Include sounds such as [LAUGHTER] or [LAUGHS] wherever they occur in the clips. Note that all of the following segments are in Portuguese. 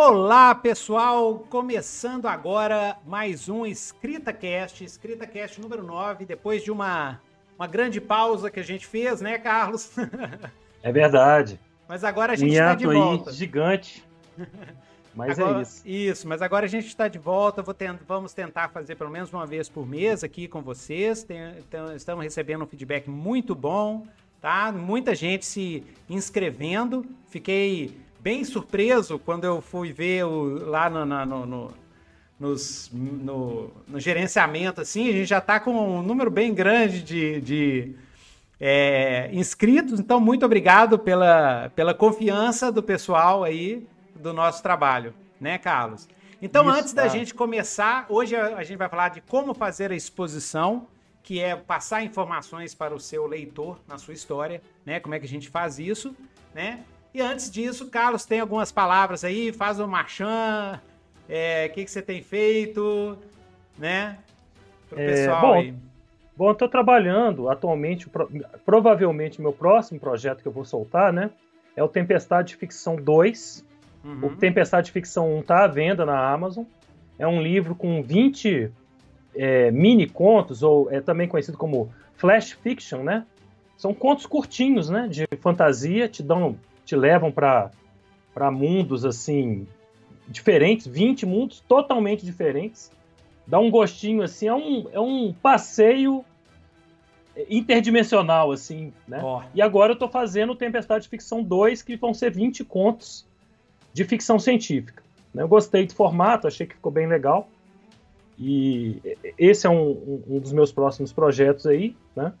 Olá, pessoal! Começando agora mais um EscritaCast, EscritaCast número 9, depois de uma, uma grande pausa que a gente fez, né, Carlos? [LAUGHS] É verdade. Mas agora a gente está de volta. Aí, gigante. [LAUGHS] Mas é agora, é isso. Isso, mas agora a gente está de volta. Tent, vamos tentar fazer pelo menos uma vez por mês aqui com vocês. Tem, tem, estamos recebendo um feedback muito bom, tá? Muita gente se inscrevendo. Fiquei bem surpreso quando eu fui ver o, lá no, no, no, nos, no, no, gerenciamento, assim, a gente já está com um número bem grande de, de é, inscritos, então muito obrigado pela, pela confiança do pessoal aí do nosso trabalho, né, Carlos? Então, Isso, antes da tá. gente começar, hoje a gente vai falar de como fazer a exposição, que é passar informações para o seu leitor na sua história, né? Como é que a gente faz isso, né? E antes disso, Carlos, tem algumas palavras aí, faz o um marchand, é, o que, que você tem feito, né? Pro é, pessoal bom, aí. Bom, eu tô trabalhando atualmente, provavelmente meu próximo projeto que eu vou soltar, né? É o Tempestade de Ficção 2. Uhum. O Tempestade de Ficção 1 tá à venda na Amazon. É um livro com 20 é, mini contos, ou é também conhecido como flash fiction, né? São contos curtinhos, né? De fantasia, te dão te levam para mundos assim diferentes, 20 mundos totalmente diferentes. Dá um gostinho assim, é um, é um passeio interdimensional assim, né? Oh. E agora eu estou fazendo Tempestade de Ficção 2, que vão ser 20 contos de ficção científica. Né? Eu gostei do formato, achei que ficou bem legal. E esse é um, um dos meus próximos projetos aí, né?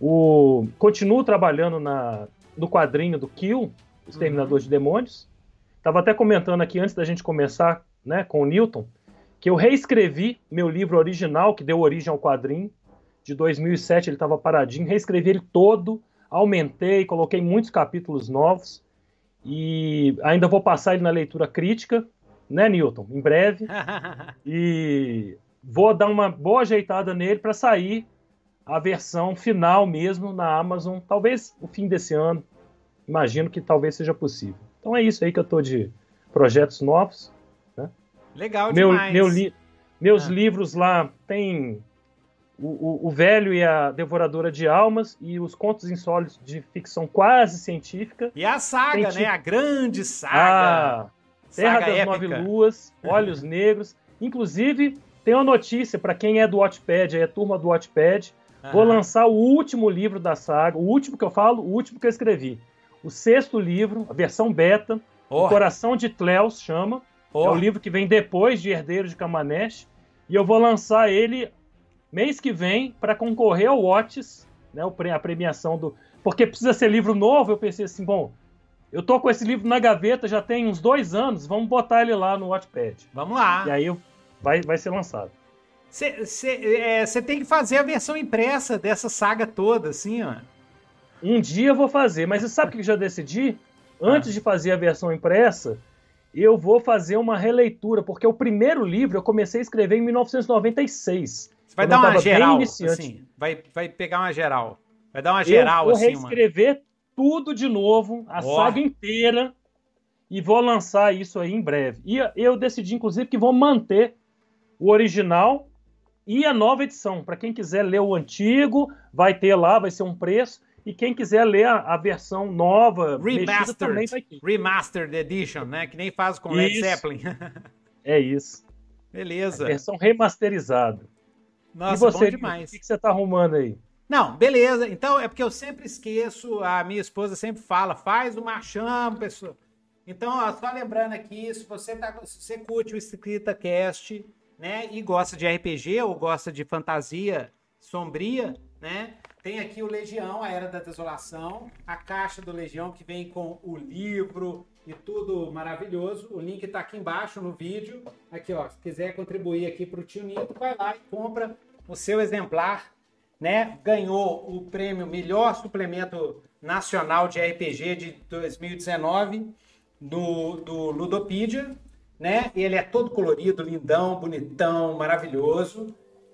O, continuo trabalhando na, no quadrinho do Kill, Exterminador uhum. de Demônios. Estava até comentando aqui antes da gente começar né, com o Newton, que eu reescrevi meu livro original, que deu origem ao quadrinho, de 2007, ele estava paradinho, reescrevi ele todo, aumentei, coloquei muitos capítulos novos, e ainda vou passar ele na leitura crítica, né, Newton? Em breve. [LAUGHS] e vou dar uma boa ajeitada nele para sair a versão final mesmo na Amazon, talvez o fim desse ano, imagino que talvez seja possível. Então é isso aí que eu estou de projetos novos. Né? Legal meu, demais. Meu li, meus ah. livros lá tem o, o, o, Velho e a Devoradora de Almas e os Contos Insólitos de ficção quase científica. E a saga, tem, né? A grande saga. Ah, Terra saga das épica. Nove Luas, Olhos [LAUGHS] Negros. Inclusive, tem uma notícia para quem é do Watchpad, aí é turma do Watchpad. Vou lançar o último livro da saga, o último que eu falo, o último que eu escrevi o sexto livro, a versão beta, oh. O Coração de Tleus chama. Oh. É o livro que vem depois de Herdeiros de Kamanesh. E eu vou lançar ele mês que vem para concorrer ao Watts, né, a premiação do. Porque precisa ser livro novo. Eu pensei assim, bom, eu tô com esse livro na gaveta já tem uns dois anos, vamos botar ele lá no Wattpad. Vamos lá. E aí vai, vai ser lançado. Você é, tem que fazer a versão impressa dessa saga toda, assim, ó. Um dia eu vou fazer, mas você sabe o que eu já decidi? Antes ah. de fazer a versão impressa, eu vou fazer uma releitura, porque o primeiro livro eu comecei a escrever em 1996. Você vai dar uma geral, assim, vai, vai pegar uma geral. Vai dar uma geral, eu vou assim, reescrever mano. tudo de novo, a oh. saga inteira, e vou lançar isso aí em breve. E eu decidi, inclusive, que vou manter o original e a nova edição. Para quem quiser ler o antigo, vai ter lá, vai ser um preço. E quem quiser ler a, a versão nova, Remastered, também vai ter. Remastered Edition, né? Que nem faz com Led Zeppelin. [LAUGHS] é isso. Beleza. A versão remasterizada. Nossa, e você, bom demais. O que, que você tá arrumando aí? Não, beleza. Então é porque eu sempre esqueço, a minha esposa sempre fala, faz uma chama, pessoa. Então, ó, só lembrando aqui, se você, tá, se você curte o Escrita Cast, né, e gosta de RPG ou gosta de fantasia sombria, né, tem aqui o Legião, a Era da Desolação, a caixa do Legião que vem com o livro e tudo maravilhoso. O link está aqui embaixo no vídeo. Aqui, ó, se quiser contribuir aqui para o tio Nito, vai lá e compra o seu exemplar, né? Ganhou o prêmio Melhor Suplemento Nacional de RPG de 2019 do, do Ludopedia, né? Ele é todo colorido, lindão, bonitão, maravilhoso.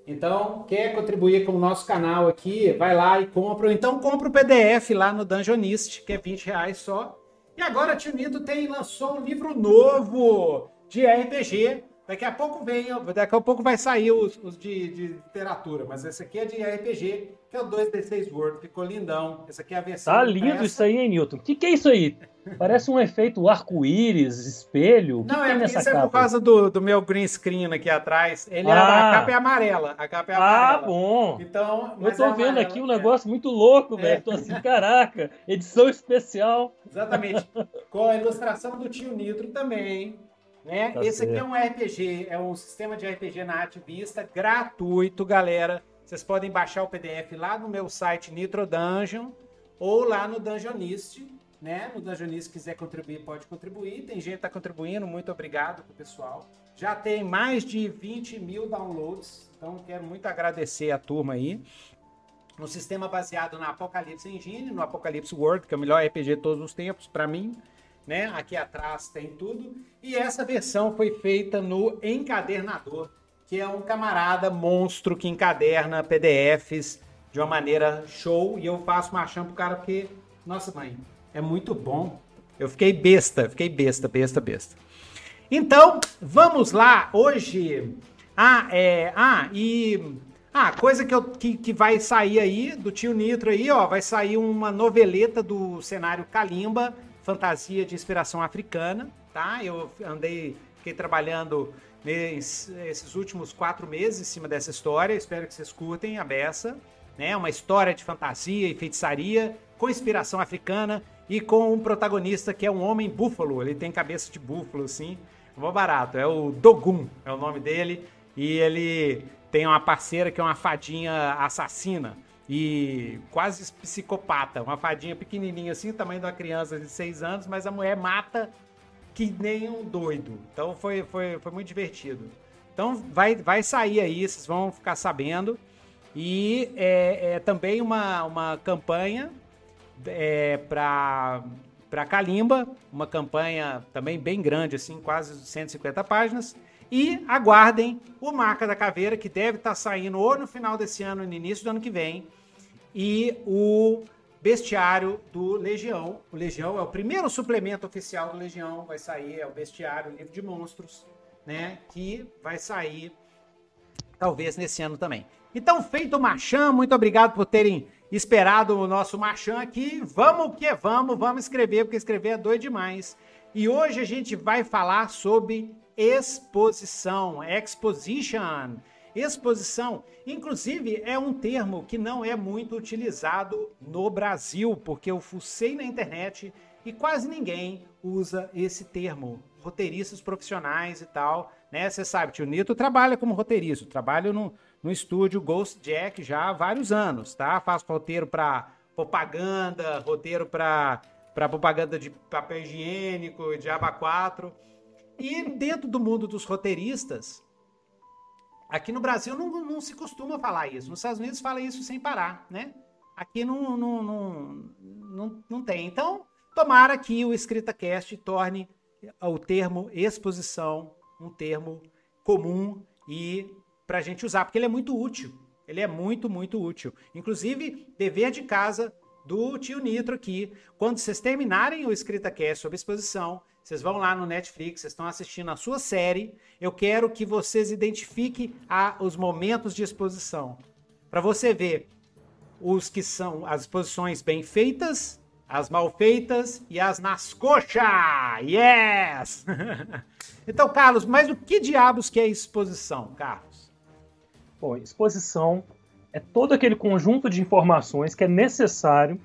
Então, quer contribuir com o nosso canal aqui, vai lá e compra. Então compra o PDF lá no Dungeonist, que é 20 reais só. E agora a Tio Nito tem, lançou um livro novo de RPG. Daqui a pouco vem, daqui a pouco vai sair os, os de, de, literatura, mas esse aqui é de RPG, que é o 2D6 Word, ficou lindão. Essa aqui é a versão. Tá lindo isso aí, hein, Newton? O que, que é isso aí? Parece um efeito arco-íris, espelho. Não, é, isso capa? é por causa do, do meu green screen aqui atrás. Ele é, ah. a capa é amarela. A capa é ah, amarela. Ah, bom. Então, eu tô é vendo amarela, aqui um negócio muito louco, é. velho. Tô assim, caraca, edição especial. Exatamente. Com a ilustração do tio Nitro também. Né? Tá Esse certo. aqui é um RPG, é um sistema de RPG na Vista, gratuito, galera. Vocês podem baixar o PDF lá no meu site Nitro Dungeon ou lá no Dungeonist, né? No Dungeonist, se quiser contribuir, pode contribuir. Tem gente que está contribuindo, muito obrigado pro pessoal. Já tem mais de 20 mil downloads, então quero muito agradecer a turma aí. Um sistema baseado na Apocalipse Engine, no Apocalipse World, que é o melhor RPG de todos os tempos, para mim né? Aqui atrás tem tudo. E essa versão foi feita no encadernador, que é um camarada monstro que encaderna PDFs de uma maneira show. E eu faço marchão pro cara porque, nossa mãe, é muito bom. Eu fiquei besta, fiquei besta, besta, besta. Então, vamos lá. Hoje. Ah, é. Ah, e. Ah, coisa que, eu, que, que vai sair aí do tio Nitro aí, ó. Vai sair uma noveleta do cenário Kalimba fantasia de inspiração africana, tá? Eu andei, fiquei trabalhando nesses últimos quatro meses em cima dessa história. Espero que vocês curtem a beça, né? Uma história de fantasia e feitiçaria com inspiração africana e com um protagonista que é um homem búfalo. Ele tem cabeça de búfalo, assim. Mó barato. É o Dogun, é o nome dele. E ele tem uma parceira que é uma fadinha assassina e quase psicopata. Uma fadinha pequenininha assim, tamanho de uma criança de 6 anos, mas a mulher mata que nem um doido. Então foi, foi, foi muito divertido. Então vai, vai sair aí, vocês vão ficar sabendo. E é, é também uma, uma campanha é, para para Kalimba, uma campanha também bem grande, assim, quase 150 páginas. E aguardem o Marca da Caveira, que deve estar tá saindo ou no final desse ano, no início do ano que vem, e o Bestiário do Legião. O Legião é o primeiro suplemento oficial do Legião, vai sair, é o Bestiário, o livro de monstros, né? Que vai sair talvez nesse ano também. Então, feito o Machan, muito obrigado por terem esperado o nosso Machan aqui. Vamos que vamos, vamos escrever, porque escrever é doido demais. E hoje a gente vai falar sobre exposição, exposition. Exposição, inclusive, é um termo que não é muito utilizado no Brasil, porque eu fucei na internet e quase ninguém usa esse termo. Roteiristas profissionais e tal, né? Você sabe, tio Nito trabalha como roteirista, trabalho no, no estúdio Ghost Jack já há vários anos, tá? Faço roteiro para propaganda, roteiro para propaganda de papel higiênico, de aba 4. E dentro do mundo dos roteiristas, Aqui no Brasil não, não se costuma falar isso. Nos Estados Unidos fala isso sem parar, né? Aqui não, não, não, não, não tem. Então, tomara que o EscritaCast torne o termo exposição um termo comum e para a gente usar, porque ele é muito útil. Ele é muito, muito útil. Inclusive, dever de casa do tio Nitro aqui. Quando vocês terminarem o EscritaCast sobre exposição, vocês vão lá no Netflix, vocês estão assistindo a sua série. Eu quero que vocês identifiquem a, os momentos de exposição. Para você ver os que são as exposições bem feitas, as mal feitas e as nas coxas. Yes! [LAUGHS] então, Carlos, mas o que diabos que é exposição, Carlos? Bom, exposição é todo aquele conjunto de informações que é necessário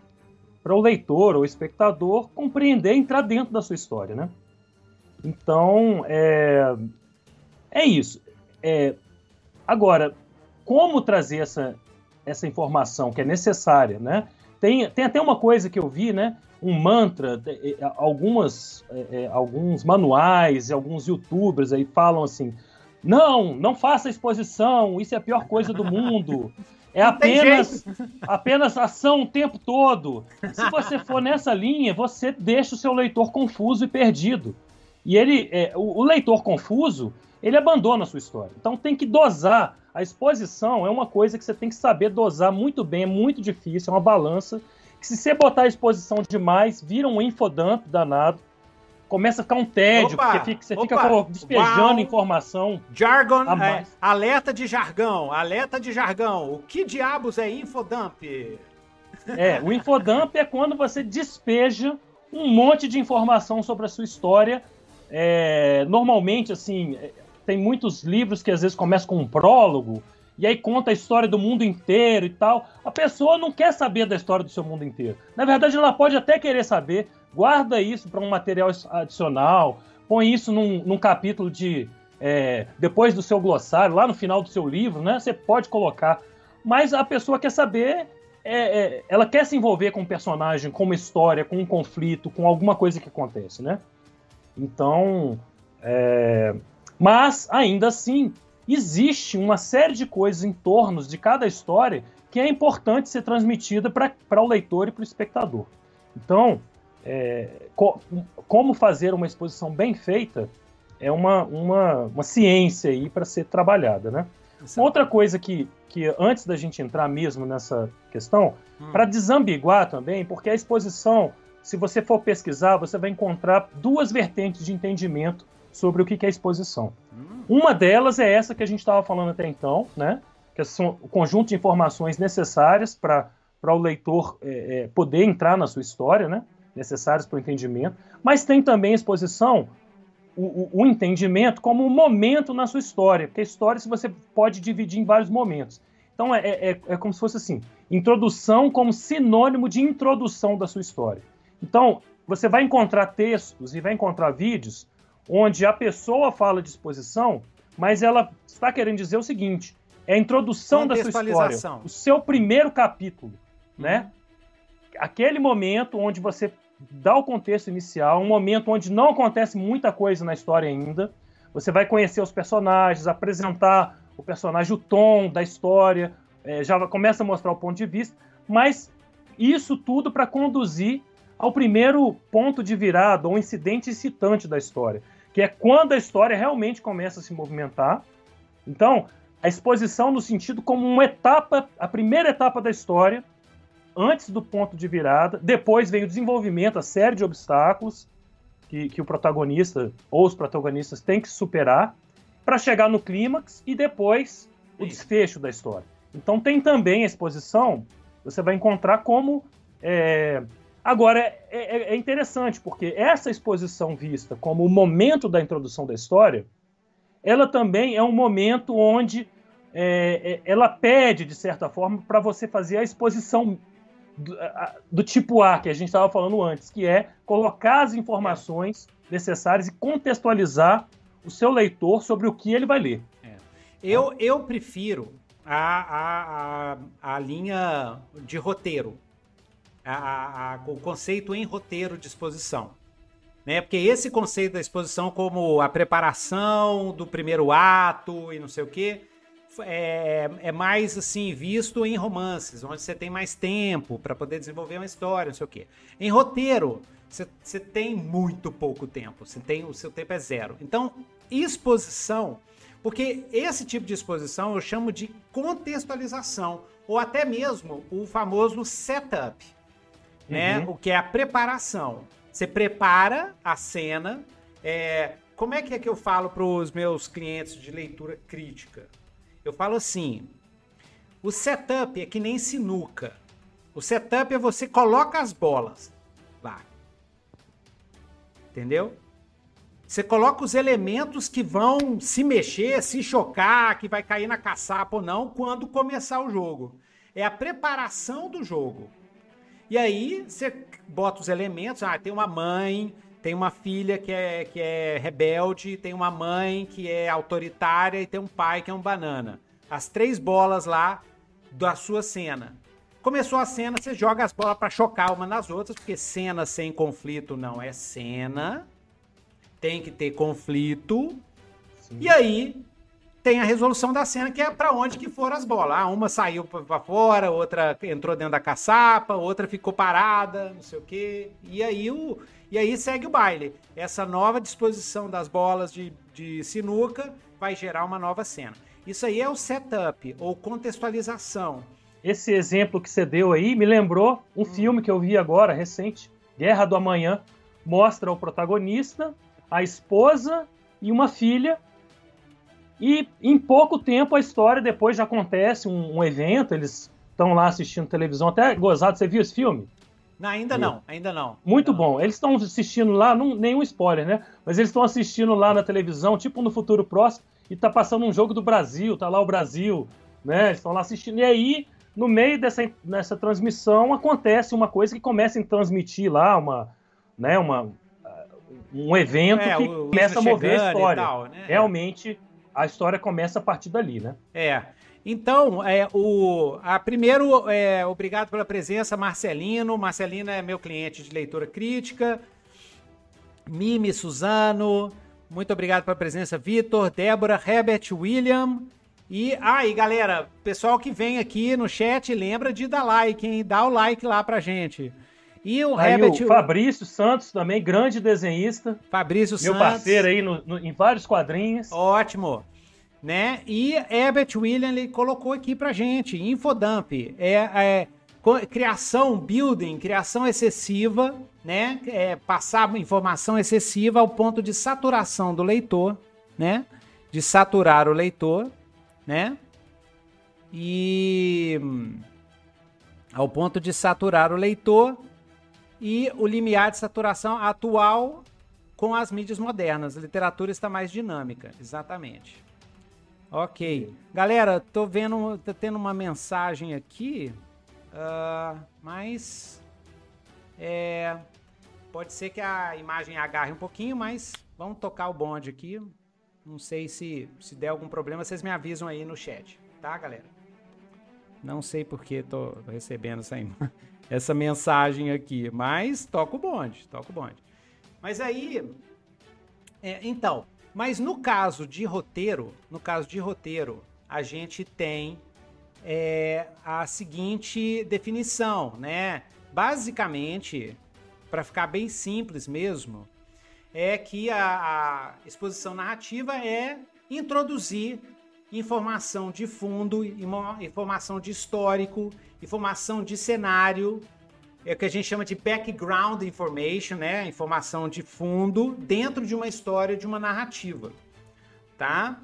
para o leitor ou espectador compreender e entrar dentro da sua história, né? Então, é, é isso. É, agora, como trazer essa, essa informação que é necessária, né? Tem, tem até uma coisa que eu vi, né? Um mantra, é, é, algumas, é, é, alguns manuais alguns youtubers aí falam assim, não, não faça exposição, isso é a pior coisa do mundo. É apenas, apenas ação o tempo todo. Se você for nessa linha, você deixa o seu leitor confuso e perdido. E ele, é, o, o, leitor confuso, ele abandona a sua história. Então tem que dosar. A exposição é uma coisa que você tem que saber dosar muito bem, é muito difícil, é uma balança que se você botar a exposição demais, vira um infodump danado. Começa a ficar um tédio, opa, porque fica, você opa, fica despejando uau, informação. Jargon, é, alerta de jargão, alerta de jargão. O que diabos é infodump? É, o infodump é quando você despeja um monte de informação sobre a sua história. É, normalmente, assim, é, tem muitos livros que às vezes começam com um prólogo, e aí conta a história do mundo inteiro e tal. A pessoa não quer saber da história do seu mundo inteiro. Na verdade, ela pode até querer saber, guarda isso para um material adicional, põe isso num, num capítulo de. É, depois do seu glossário, lá no final do seu livro, né? Você pode colocar. Mas a pessoa quer saber é, é, ela quer se envolver com um personagem, com uma história, com um conflito, com alguma coisa que acontece, né? Então, é... mas ainda assim existe uma série de coisas em torno de cada história que é importante ser transmitida para o leitor e para o espectador. Então, é, co como fazer uma exposição bem feita é uma, uma, uma ciência aí para ser trabalhada, né? Outra coisa que, que antes da gente entrar mesmo nessa questão, hum. para desambiguar também, porque a exposição, se você for pesquisar, você vai encontrar duas vertentes de entendimento sobre o que é exposição. Uma delas é essa que a gente estava falando até então, né? Que são o conjunto de informações necessárias para o leitor é, é, poder entrar na sua história, né? Necessárias para o entendimento. Mas tem também exposição o, o, entendimento como um momento na sua história, porque a história você pode dividir em vários momentos. Então é, é, é como se fosse assim: introdução como sinônimo de introdução da sua história. Então, você vai encontrar textos e vai encontrar vídeos onde a pessoa fala de exposição, mas ela está querendo dizer o seguinte: é a introdução da sua história, o seu primeiro capítulo, né? Uhum. Aquele momento onde você dá o contexto inicial, um momento onde não acontece muita coisa na história ainda. Você vai conhecer os personagens, apresentar o personagem, o tom da história, é, já começa a mostrar o ponto de vista, mas isso tudo para conduzir ao primeiro ponto de virada, ou incidente excitante da história, que é quando a história realmente começa a se movimentar. Então, a exposição no sentido como uma etapa, a primeira etapa da história, antes do ponto de virada. Depois vem o desenvolvimento, a série de obstáculos que, que o protagonista ou os protagonistas têm que superar para chegar no clímax e depois o desfecho da história. Então tem também a exposição, você vai encontrar como. É... Agora, é, é, é interessante, porque essa exposição vista como o momento da introdução da história, ela também é um momento onde é, é ela pede, de certa forma, para você fazer a exposição do, do tipo A que a gente estava falando antes, que é colocar as informações necessárias e contextualizar o seu leitor sobre o que ele vai ler. É. Eu, eu prefiro a, a, a, a linha de roteiro, a, a, o conceito em roteiro de exposição. Né? Porque esse conceito da exposição como a preparação do primeiro ato e não sei o quê, é, é mais assim visto em romances, onde você tem mais tempo para poder desenvolver uma história, não sei o quê. Em roteiro, você tem muito pouco tempo, você tem o seu tempo é zero. Então, exposição, porque esse tipo de exposição eu chamo de contextualização ou até mesmo o famoso setup, né? Uhum. O que é a preparação. Você prepara a cena. É, como é que é que eu falo para os meus clientes de leitura crítica? Eu falo assim: o setup é que nem sinuca. O setup é você coloca as bolas lá. Entendeu? Você coloca os elementos que vão se mexer, se chocar, que vai cair na caçapa ou não quando começar o jogo. É a preparação do jogo. E aí você bota os elementos. Ah, tem uma mãe, tem uma filha que é, que é rebelde, tem uma mãe que é autoritária e tem um pai que é um banana. As três bolas lá da sua cena. Começou a cena, você joga as bolas para chocar uma nas outras, porque cena sem conflito não é cena. Tem que ter conflito. Sim. E aí tem a resolução da cena, que é para onde que foram as bolas. Ah, uma saiu para fora, outra entrou dentro da caçapa, outra ficou parada, não sei o quê. E aí, o, e aí segue o baile. Essa nova disposição das bolas de, de sinuca vai gerar uma nova cena. Isso aí é o setup ou contextualização. esse exemplo que você deu aí me lembrou um hum. filme que eu vi agora, recente, Guerra do Amanhã. Mostra o protagonista, a esposa e uma filha. E em pouco tempo a história depois já acontece um, um evento, eles estão lá assistindo televisão, até gozado. Você viu esse filme? Não, ainda não, ainda não. Muito não. bom. Eles estão assistindo lá, não, nenhum spoiler, né? Mas eles estão assistindo lá na televisão, tipo no futuro próximo, e tá passando um jogo do Brasil, tá lá o Brasil, né? Eles estão lá assistindo. E aí no meio dessa, dessa transmissão acontece uma coisa que começa a transmitir lá uma, né, uma, um evento é, que começa a mover a história. Tal, né? Realmente a história começa a partir dali, né? É. Então, é, o, a primeiro, é, obrigado pela presença, Marcelino. Marcelino é meu cliente de leitura crítica. Mimi Suzano, muito obrigado pela presença, Vitor, Débora, Herbert, William, e aí, galera, pessoal que vem aqui no chat, lembra de dar like, hein? Dá o like lá pra gente. E o aí, Herbert... O Fabrício Santos também, grande desenhista. Fabrício meu Santos. Meu parceiro aí no, no, em vários quadrinhos. Ótimo. Né? E Herbert William ele colocou aqui pra gente, Infodump. É, é criação, building, criação excessiva, né? É, passar informação excessiva ao ponto de saturação do leitor, né? De saturar o leitor né? E ao ponto de saturar o leitor e o limiar de saturação atual com as mídias modernas. A literatura está mais dinâmica, exatamente. Ok. Galera, tô vendo, tá tendo uma mensagem aqui, uh, mas é, pode ser que a imagem agarre um pouquinho, mas vamos tocar o bonde aqui. Não sei se, se der algum problema, vocês me avisam aí no chat, tá, galera? Não sei porque tô recebendo essa, [LAUGHS] essa mensagem aqui, mas toca o bonde, toca o bonde. Mas aí, é, então, mas no caso de roteiro, no caso de roteiro, a gente tem é, a seguinte definição, né? Basicamente, para ficar bem simples mesmo, é que a, a exposição narrativa é introduzir informação de fundo, informação de histórico, informação de cenário, é o que a gente chama de background information, né? Informação de fundo dentro de uma história, de uma narrativa, tá?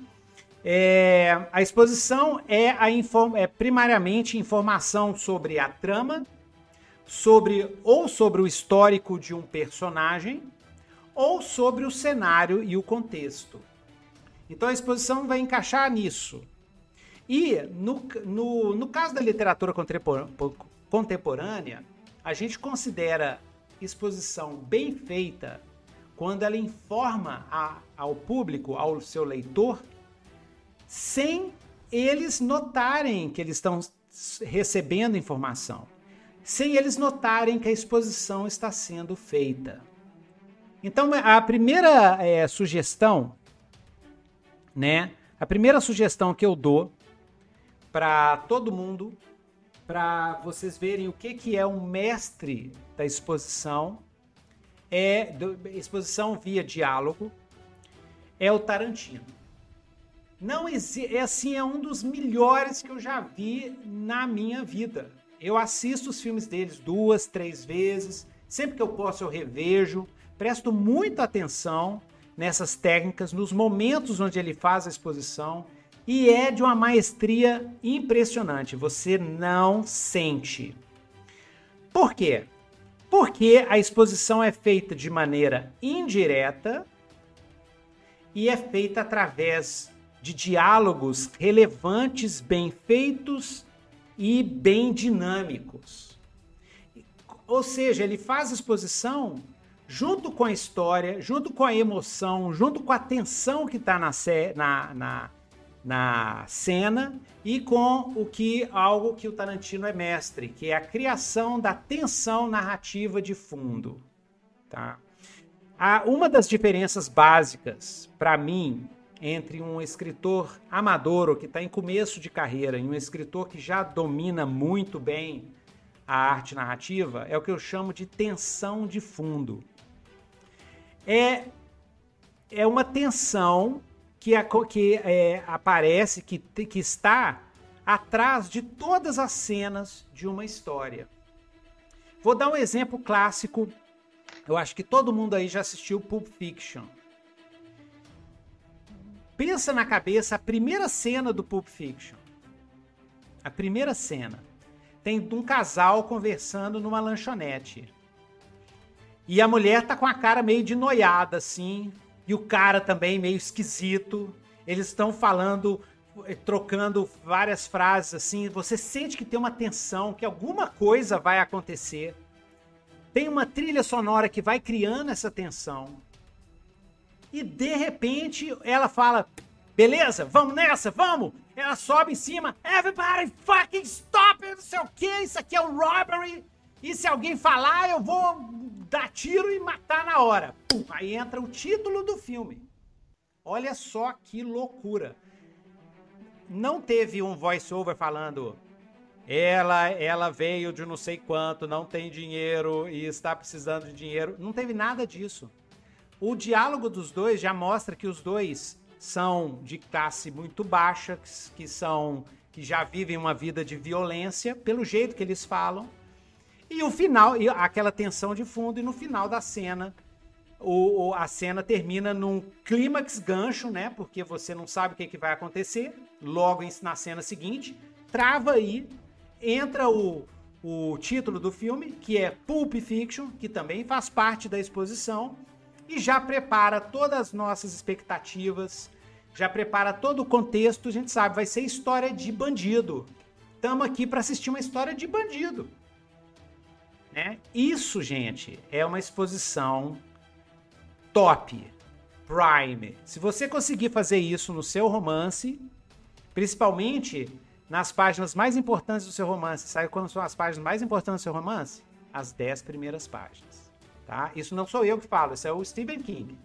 É, a exposição é, a inform, é primariamente informação sobre a trama, sobre ou sobre o histórico de um personagem, ou sobre o cenário e o contexto. Então a exposição vai encaixar nisso. E no, no, no caso da literatura contemporânea, a gente considera exposição bem feita quando ela informa a, ao público, ao seu leitor, sem eles notarem que eles estão recebendo informação, sem eles notarem que a exposição está sendo feita. Então, a primeira é, sugestão, né? A primeira sugestão que eu dou para todo mundo, para vocês verem o que, que é um mestre da exposição, é do, exposição via diálogo, é o Tarantino. Não é assim, é um dos melhores que eu já vi na minha vida. Eu assisto os filmes deles duas, três vezes, sempre que eu posso eu revejo presto muita atenção nessas técnicas, nos momentos onde ele faz a exposição, e é de uma maestria impressionante. Você não sente. Por quê? Porque a exposição é feita de maneira indireta e é feita através de diálogos relevantes, bem feitos e bem dinâmicos. Ou seja, ele faz exposição junto com a história, junto com a emoção, junto com a tensão que está na, na, na, na cena e com o que algo que o Tarantino é mestre, que é a criação da tensão narrativa de fundo, tá? Há uma das diferenças básicas para mim entre um escritor amador ou que está em começo de carreira e um escritor que já domina muito bem a arte narrativa é o que eu chamo de tensão de fundo é, é uma tensão que, a, que é, aparece, que, que está atrás de todas as cenas de uma história. Vou dar um exemplo clássico. Eu acho que todo mundo aí já assistiu Pulp Fiction. Pensa na cabeça a primeira cena do Pulp Fiction. A primeira cena. Tem um casal conversando numa lanchonete. E a mulher tá com a cara meio de noiada, assim. E o cara também meio esquisito. Eles estão falando, eh, trocando várias frases, assim. Você sente que tem uma tensão, que alguma coisa vai acontecer. Tem uma trilha sonora que vai criando essa tensão. E de repente ela fala: beleza, vamos nessa, vamos! Ela sobe em cima, everybody fucking stop, não sei o que, isso aqui é um robbery. E se alguém falar, eu vou dar tiro e matar na hora. Pum, aí entra o título do filme. Olha só que loucura. Não teve um voice-over falando ela, ela veio de não sei quanto, não tem dinheiro e está precisando de dinheiro. Não teve nada disso. O diálogo dos dois já mostra que os dois são de classe muito baixa, que são que já vivem uma vida de violência pelo jeito que eles falam. E o final, e aquela tensão de fundo e no final da cena, o, a cena termina num clímax gancho, né? Porque você não sabe o que, que vai acontecer. Logo na cena seguinte, trava aí, entra o, o título do filme, que é Pulp Fiction, que também faz parte da exposição e já prepara todas as nossas expectativas, já prepara todo o contexto. A gente sabe, vai ser história de bandido. Estamos aqui para assistir uma história de bandido. Né? Isso, gente, é uma exposição top, prime. Se você conseguir fazer isso no seu romance, principalmente nas páginas mais importantes do seu romance, sabe quando são as páginas mais importantes do seu romance? As 10 primeiras páginas. Tá? Isso não sou eu que falo, isso é o Stephen King.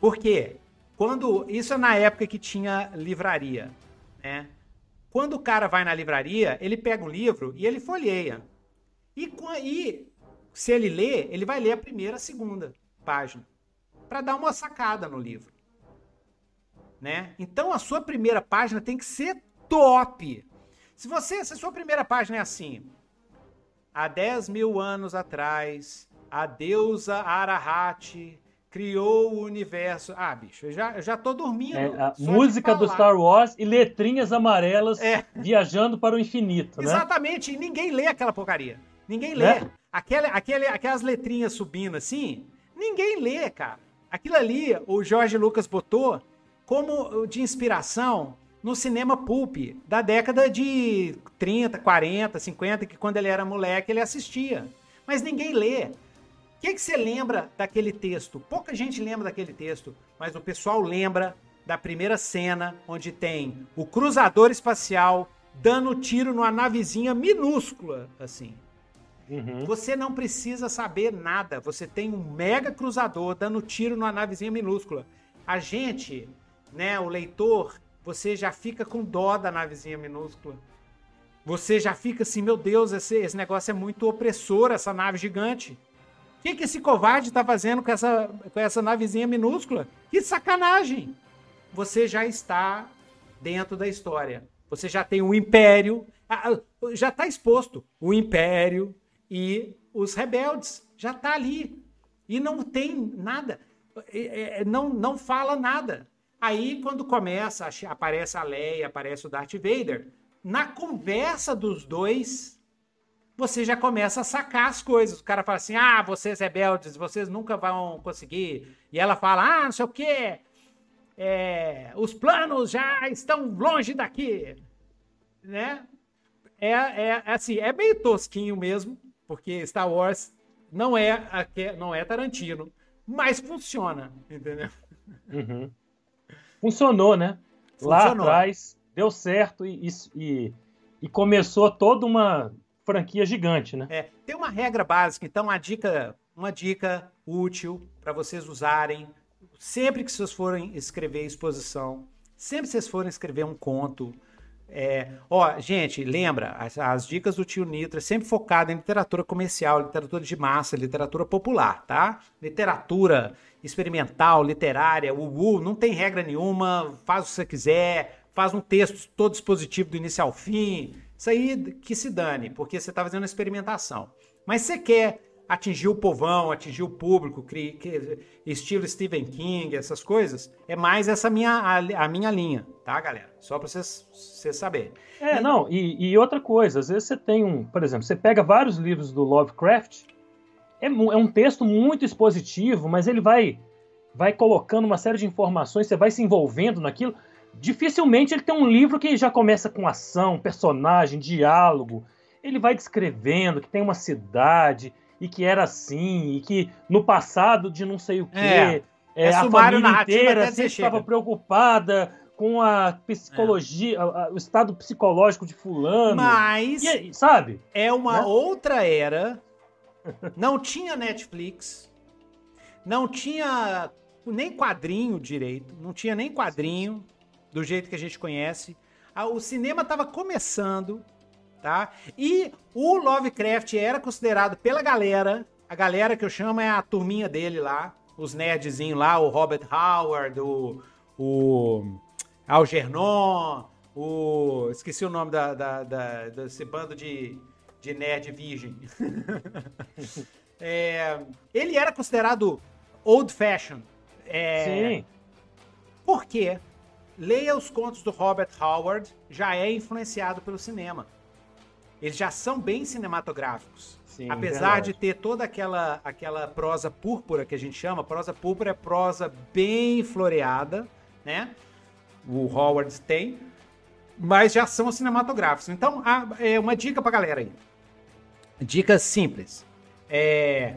Por quê? Quando, isso é na época que tinha livraria. Né? Quando o cara vai na livraria, ele pega um livro e ele folheia. E, e se ele lê, ele vai ler a primeira, a segunda página. Para dar uma sacada no livro. Né? Então a sua primeira página tem que ser top. Se você, se a sua primeira página é assim, há 10 mil anos atrás, a deusa Arahat criou o universo. Ah, bicho, eu já, eu já tô dormindo. É, música do Star Wars e letrinhas amarelas é. viajando para o infinito, né? Exatamente, e ninguém lê aquela porcaria. Ninguém lê. Né? Aquele, aquele, aquelas letrinhas subindo assim, ninguém lê, cara. Aquilo ali, o Jorge Lucas botou como de inspiração no cinema pulp da década de 30, 40, 50, que quando ele era moleque ele assistia. Mas ninguém lê. O que, que você lembra daquele texto? Pouca gente lembra daquele texto, mas o pessoal lembra da primeira cena onde tem o cruzador espacial dando tiro numa navezinha minúscula, assim. Uhum. Você não precisa saber nada. Você tem um mega cruzador dando tiro numa navezinha minúscula. A gente, né, o leitor, você já fica com dó da navezinha minúscula. Você já fica assim, meu Deus, esse, esse negócio é muito opressor, essa nave gigante. O que, que esse covarde está fazendo com essa, com essa navezinha minúscula? Que sacanagem! Você já está dentro da história. Você já tem o Império, já está exposto o Império e os rebeldes. Já está ali. E não tem nada. É, é, não, não fala nada. Aí, quando começa, aparece a Leia, aparece o Darth Vader. Na conversa dos dois, você já começa a sacar as coisas. O cara fala assim: ah, vocês rebeldes, vocês nunca vão conseguir. E ela fala: ah, não sei o quê. É, os planos já estão longe daqui. Né? É, é, é assim, é meio tosquinho mesmo, porque Star Wars não é, não é Tarantino, mas funciona, entendeu? Uhum. Funcionou, né? Funcionou. Lá atrás deu certo e, e, e começou toda uma franquia gigante, né? É, tem uma regra básica, então uma dica, uma dica útil para vocês usarem sempre que vocês forem escrever exposição, sempre que vocês forem escrever um conto, é, ó, gente, lembra, as, as, dicas do tio Nitro é sempre focado em literatura comercial, literatura de massa, literatura popular, tá? Literatura experimental, literária, uhu, não tem regra nenhuma, faz o que você quiser, faz um texto todo expositivo do início ao fim. Isso aí que se dane, porque você está fazendo uma experimentação. Mas você quer atingir o povão, atingir o público, estilo Stephen King, essas coisas, é mais essa minha, a, a minha linha, tá, galera? Só para vocês, vocês saberem. É, e, não, e, e, outra coisa, às vezes você tem um, por exemplo, você pega vários livros do Lovecraft, é, é um texto muito expositivo, mas ele vai, vai colocando uma série de informações, você vai se envolvendo naquilo. Dificilmente ele tem um livro que já começa com ação, personagem, diálogo. Ele vai descrevendo que tem uma cidade, e que era assim, e que no passado de não sei o quê, é, é, a família inteira sempre estava preocupada com a psicologia, é. a, a, o estado psicológico de fulano. Mas, e, sabe? É uma né? outra era. [LAUGHS] Não tinha Netflix, não tinha nem quadrinho direito, não tinha nem quadrinho do jeito que a gente conhece. O cinema estava começando, tá? E o Lovecraft era considerado pela galera, a galera que eu chamo é a turminha dele lá, os nerdzinhos lá, o Robert Howard, o, o Algernon, o... esqueci o nome da, da, da, desse bando de, de nerd virgem. [LAUGHS] é, ele era considerado old fashion. É, Sim. Por quê? Leia os contos do Robert Howard, já é influenciado pelo cinema. Eles já são bem cinematográficos. Sim, Apesar verdade. de ter toda aquela, aquela prosa púrpura que a gente chama, prosa púrpura é prosa bem floreada, né? O Howard tem, mas já são cinematográficos. Então, é uma dica pra galera aí. Dica simples. É...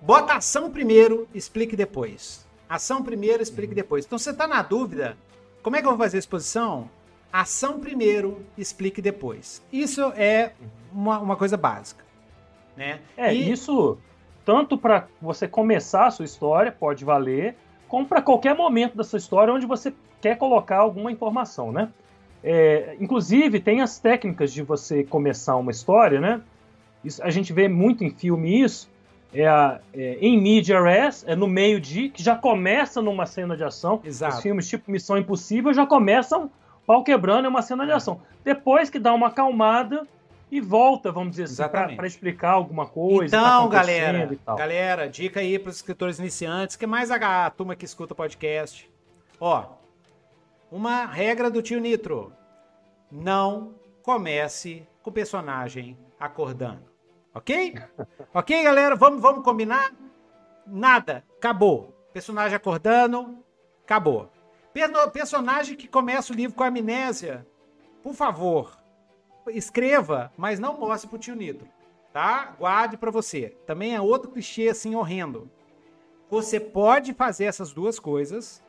Bota ação primeiro, explique depois. Ação primeiro, explique uhum. depois. Então, você tá na dúvida, como é que eu vou fazer a exposição? Ação primeiro, explique depois. Isso é uma, uma coisa básica. Né? É, e... isso tanto para você começar a sua história, pode valer, como para qualquer momento da sua história onde você quer colocar alguma informação, né? É, inclusive, tem as técnicas de você começar uma história, né? Isso, a gente vê muito em filme isso. É, a, é em media res, é no meio de, que já começa numa cena de ação. Exato. Os filmes tipo Missão Impossível já começam pau quebrando é uma cena de ação. Depois que dá uma acalmada e volta, vamos dizer assim, para explicar alguma coisa. Tá então, tá galera, galera, dica aí para os escritores iniciantes, que é mais a, a turma que escuta podcast. Ó, uma regra do tio Nitro: não comece com o personagem acordando. Ok? [LAUGHS] ok, galera? Vamos, vamos combinar? Nada. Acabou. Personagem acordando, acabou. Personagem que começa o livro com amnésia, por favor, escreva, mas não mostre pro tio Nitro, tá? Guarde para você. Também é outro clichê assim horrendo. Você pode fazer essas duas coisas,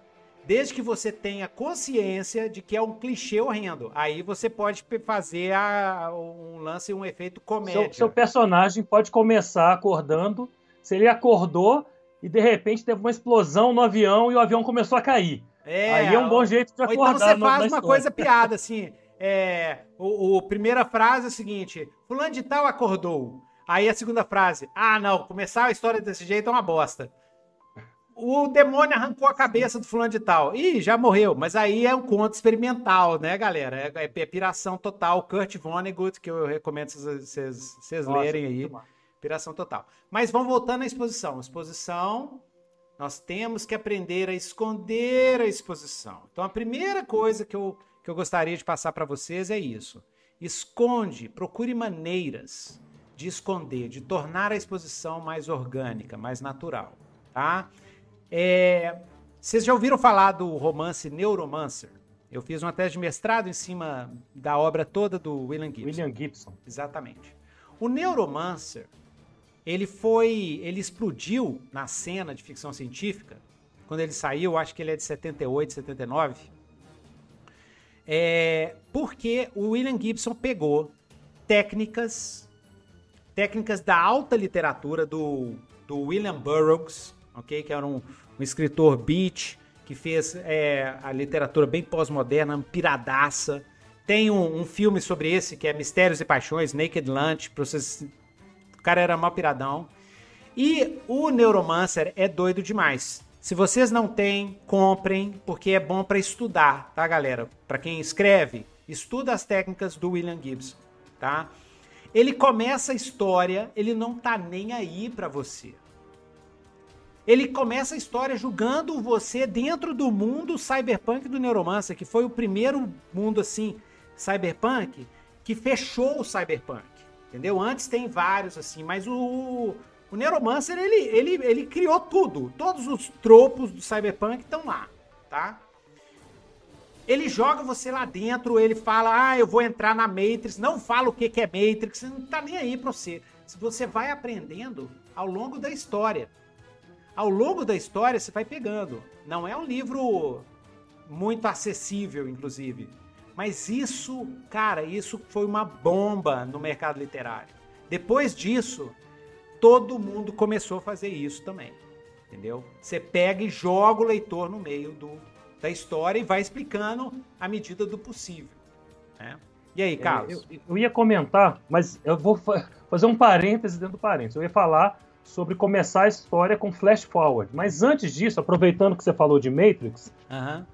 desde que você tenha consciência de que é um clichê horrendo. Aí você pode fazer a, um lance, um efeito comédia. Seu, seu personagem pode começar acordando. Se ele acordou e de repente teve uma explosão no avião e o avião começou a cair. É, Aí é um bom jeito de acordar. Ou então você faz uma coisa piada, assim. É, o, o, primeira frase é o seguinte: Fulano de Tal acordou. Aí a segunda frase: Ah, não, começar a história desse jeito é uma bosta. O demônio arrancou a cabeça do fulano de tal. Ih, já morreu. Mas aí é um conto experimental, né, galera? É, é, é piração total. Kurt Vonnegut, que eu recomendo vocês lerem aí. Piração total. Mas vamos voltando à exposição. Exposição nós temos que aprender a esconder a exposição. Então, a primeira coisa que eu, que eu gostaria de passar para vocês é isso. Esconde, procure maneiras de esconder, de tornar a exposição mais orgânica, mais natural. Tá? É, vocês já ouviram falar do romance Neuromancer? Eu fiz uma tese de mestrado em cima da obra toda do William Gibson. William Gibson. Exatamente. O Neuromancer ele foi. Ele explodiu na cena de ficção científica. Quando ele saiu, acho que ele é de 78, 79. É, porque o William Gibson pegou técnicas, técnicas da alta literatura do, do William Burroughs, ok? Que era um, um escritor beat, que fez é, a literatura bem pós-moderna, piradaça. Tem um, um, filme sobre esse que é Mistérios e Paixões, Naked Lunch, para vocês o cara era mal piradão. E o Neuromancer é doido demais. Se vocês não têm, comprem, porque é bom para estudar, tá, galera? Para quem escreve, estuda as técnicas do William Gibson, tá? Ele começa a história, ele não tá nem aí para você. Ele começa a história julgando você dentro do mundo cyberpunk do Neuromancer, que foi o primeiro mundo assim cyberpunk que fechou o cyberpunk, entendeu? Antes tem vários assim, mas o o Neuromancer, ele, ele, ele criou tudo. Todos os tropos do Cyberpunk estão lá, tá? Ele joga você lá dentro, ele fala, ah, eu vou entrar na Matrix. Não fala o que, que é Matrix, não tá nem aí pra você. Você vai aprendendo ao longo da história. Ao longo da história, você vai pegando. Não é um livro muito acessível, inclusive. Mas isso, cara, isso foi uma bomba no mercado literário. Depois disso, todo mundo começou a fazer isso também. Entendeu? Você pega e joga o leitor no meio do, da história e vai explicando à medida do possível. Né? E aí, é, Carlos? É, eu, eu, ia comentar, mas eu vou fazer um parêntese dentro do parêntese. Eu ia falar sobre começar a história com flash forward. Mas antes disso, aproveitando que você falou de Matrix, uhum.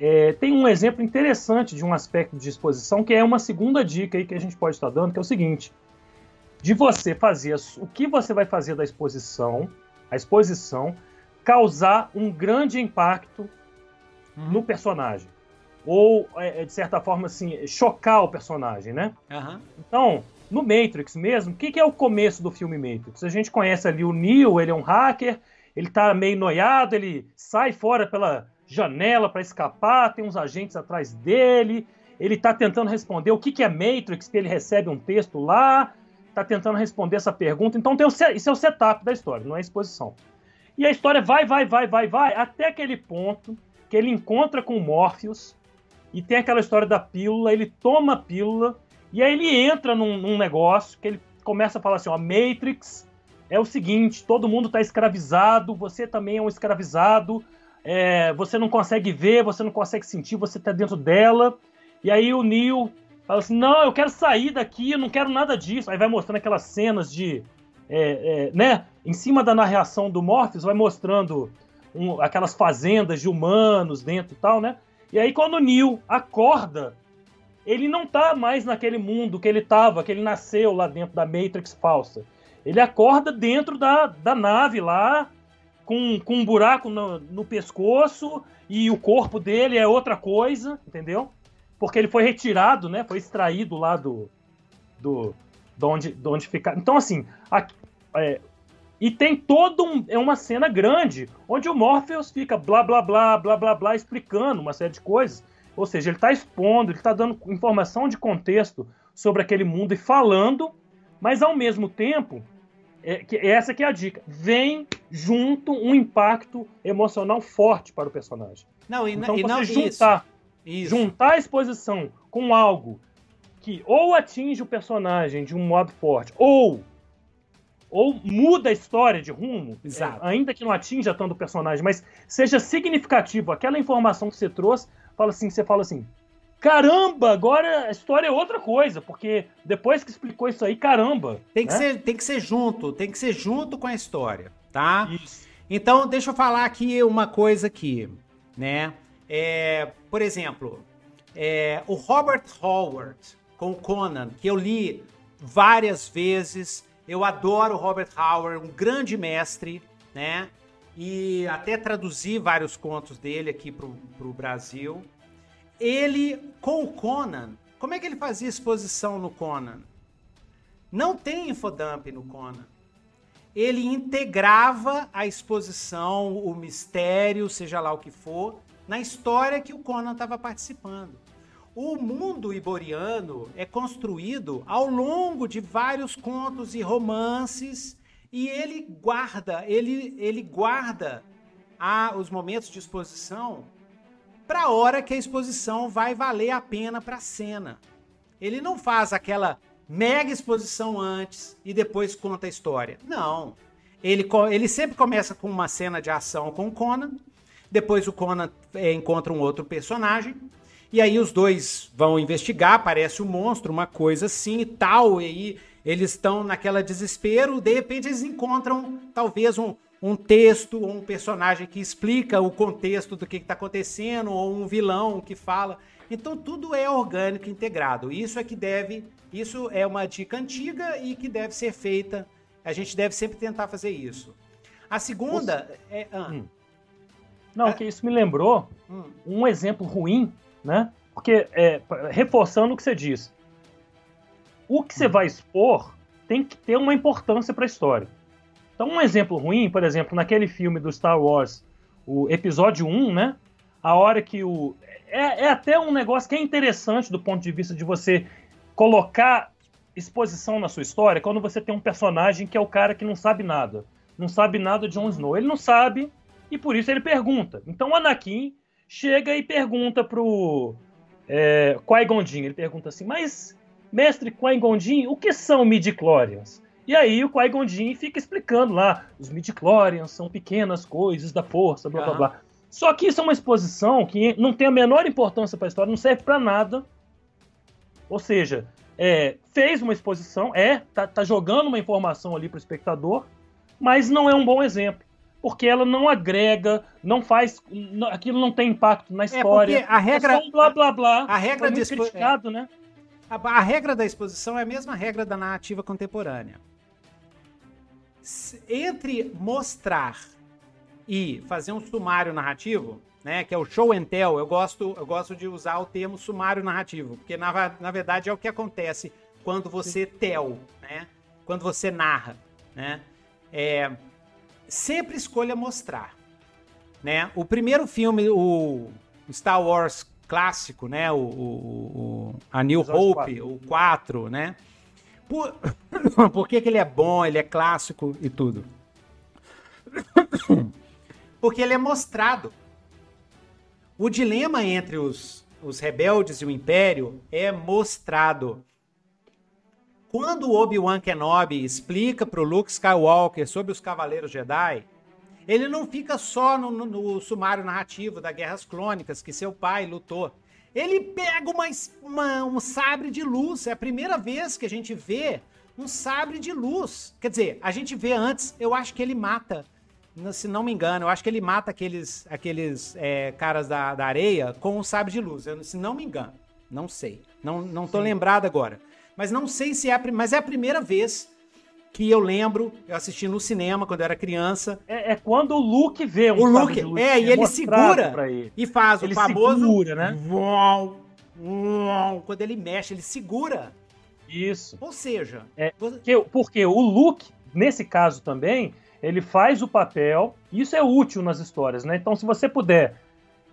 É, tem um exemplo interessante de um aspecto de exposição que é uma segunda dica aí que a gente pode estar dando, que é o seguinte de você fazer o que você vai fazer da exposição, a exposição, causar um grande impacto uhum. no personagem. Ou, é, é, de certa forma, assim, chocar o personagem, né? Uhum. Então, no Matrix mesmo, o que, que, é o começo do filme Matrix? A gente conhece ali o Neo, ele é um hacker, ele tá meio noiado, ele sai fora pela janela para escapar, tem uns agentes atrás dele, ele tá tentando responder o que, que é Matrix, que ele recebe um texto lá, está tentando responder essa pergunta. Então tem o, isso é o setup da história, não é exposição. E a história vai, vai, vai, vai, vai, até aquele ponto que ele encontra com o Morpheus e tem aquela história da pílula, ele toma a pílula e aí ele entra num, num negócio que ele começa a falar assim, ó, Matrix é o seguinte, todo mundo está escravizado, você também é um escravizado, é, você não consegue ver, você não consegue sentir, você está dentro dela. E aí o Neo Fala assim, não, eu quero sair daqui, eu não quero nada disso. Aí vai mostrando aquelas cenas de. É, é, né? Em cima da narração do Morpheus, vai mostrando um, aquelas fazendas de humanos dentro e tal, né? E aí quando o Neo acorda, ele não tá mais naquele mundo que ele tava, que ele nasceu lá dentro da Matrix falsa. Ele acorda dentro da, da nave lá, com, com um buraco no, no pescoço, e o corpo dele é outra coisa, entendeu? porque ele foi retirado, né? Foi extraído lá do. do de onde, de onde ficar. Então, assim. é, e tem todo um. É uma cena grande, onde o Morpheus fica blá blá blá blá blá blá explicando uma série de coisas. Ou seja, ele está expondo, ele está dando informação de contexto sobre aquele mundo e falando, mas ao mesmo tempo, é, que, essa que é a dica, vem junto um impacto emocional forte para o personagem. Não, e, então, e você não, juntar isso. Juntar a exposição com algo que ou atinge o personagem de um modo forte, ou ou muda a história de rumo, é, ainda que não atinja tanto o personagem, mas seja significativo aquela informação que você trouxe, fala assim, você fala assim, caramba, agora a história é outra coisa, porque depois que explicou isso aí, caramba. Tem que, né? ser, tem que ser junto, tem que ser junto com a história, tá? Isso. Então, deixa eu falar aqui uma coisa aqui, né? É, por exemplo, é, o Robert Howard com Conan, que eu li várias vezes. Eu adoro o Robert Howard, um grande mestre, né? E até traduzi vários contos dele aqui pro, pro Brasil. Ele, com o Conan, como é que ele fazia exposição no Conan? Não tem infodump no Conan. Ele integrava a exposição, o mistério, seja lá o que for, na história que o Conan estava participando. O mundo iboriano é construído ao longo de vários contos e romances e ele guarda, ele, ele guarda a, os momentos de exposição para a hora que a exposição vai valer a pena para a cena. Ele não faz aquela mega exposição antes e depois conta a história. Não. Ele, ele sempre começa com uma cena de ação com Conan depois o Conan é, encontra um outro personagem. E aí os dois vão investigar, aparece o um monstro, uma coisa assim e tal. E aí eles estão naquela desespero. De repente eles encontram talvez um, um texto ou um personagem que explica o contexto do que está acontecendo, ou um vilão que fala. Então tudo é orgânico integrado. Isso é que deve, isso é uma dica antiga e que deve ser feita. A gente deve sempre tentar fazer isso. A segunda é. Ah, hum. Não, que isso me lembrou hum. um exemplo ruim, né? Porque, é, reforçando o que você disse, o que você hum. vai expor tem que ter uma importância para a história. Então, um exemplo ruim, por exemplo, naquele filme do Star Wars, o episódio 1, né? A hora que o. É, é até um negócio que é interessante do ponto de vista de você colocar exposição na sua história quando você tem um personagem que é o cara que não sabe nada. Não sabe nada de Jon Snow. Ele não sabe e por isso ele pergunta. Então Anakin chega e pergunta pro é, Qui-Gon Ele pergunta assim, mas mestre Qui-Gon o que são midi-chlorians? E aí o Qui-Gon fica explicando lá, os midi-chlorians são pequenas coisas da força, blá, blá, blá. Só que isso é uma exposição que não tem a menor importância para a história, não serve para nada. Ou seja, é, fez uma exposição, é, tá, tá jogando uma informação ali para o espectador, mas não é um bom exemplo. Porque ela não agrega, não faz. Aquilo não tem impacto na é, história. É a regra. É um blá blá blá. A regra de criticado, é. né? A, a, regra da exposição é a mesma regra da narrativa contemporânea entre mostrar e fazer um sumário narrativo, né, que é o show and tell, eu gosto, eu gosto de usar o termo sumário narrativo, porque na, na verdade é o que acontece quando você tell, né, quando você narra, né, é, sempre escolha mostrar, né, o primeiro filme, o Star Wars clássico, né, o, o, o A New Hope, 4. o 4, né, por, [COUGHS] por que, que ele é bom, ele é clássico e tudo? [COUGHS] Porque ele é mostrado. O dilema entre os, os rebeldes e o Império é mostrado. Quando Obi-Wan Kenobi explica para o Luke Skywalker sobre os Cavaleiros Jedi, ele não fica só no, no, no sumário narrativo das Guerras Clônicas que seu pai lutou. Ele pega uma, uma, um sabre de luz. É a primeira vez que a gente vê um sabre de luz. Quer dizer, a gente vê antes, eu acho que ele mata. Se não me engano, eu acho que ele mata aqueles, aqueles é, caras da, da areia com um sabre de luz. Eu, se não me engano. Não sei. Não, não tô Sim. lembrado agora. Mas não sei se é a, mas é a primeira vez que eu lembro, eu assisti no cinema quando eu era criança. É, é quando o Luke vê um O Luke, é, e ele segura ele. e faz ele o famoso. Segura, né? Uau, uau, quando ele mexe, ele segura. Isso. Ou seja. É, porque, porque o Luke, nesse caso também, ele faz o papel. Isso é útil nas histórias, né? Então, se você puder.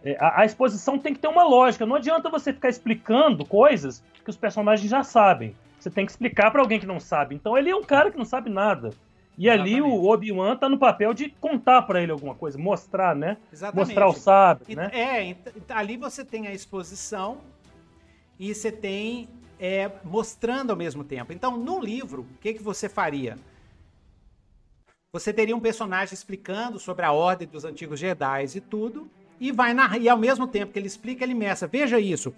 É, a, a exposição tem que ter uma lógica. Não adianta você ficar explicando coisas que os personagens já sabem. Você tem que explicar para alguém que não sabe. Então ele é um cara que não sabe nada. E Exatamente. ali o Obi-Wan tá no papel de contar para ele alguma coisa, mostrar, né? Exatamente. Mostrar o sábio, né? É, ali você tem a exposição e você tem é, mostrando ao mesmo tempo. Então, no livro, o que, que você faria? Você teria um personagem explicando sobre a ordem dos antigos Jedi e tudo, e vai narrar, e ao mesmo tempo que ele explica, ele meça, veja isso,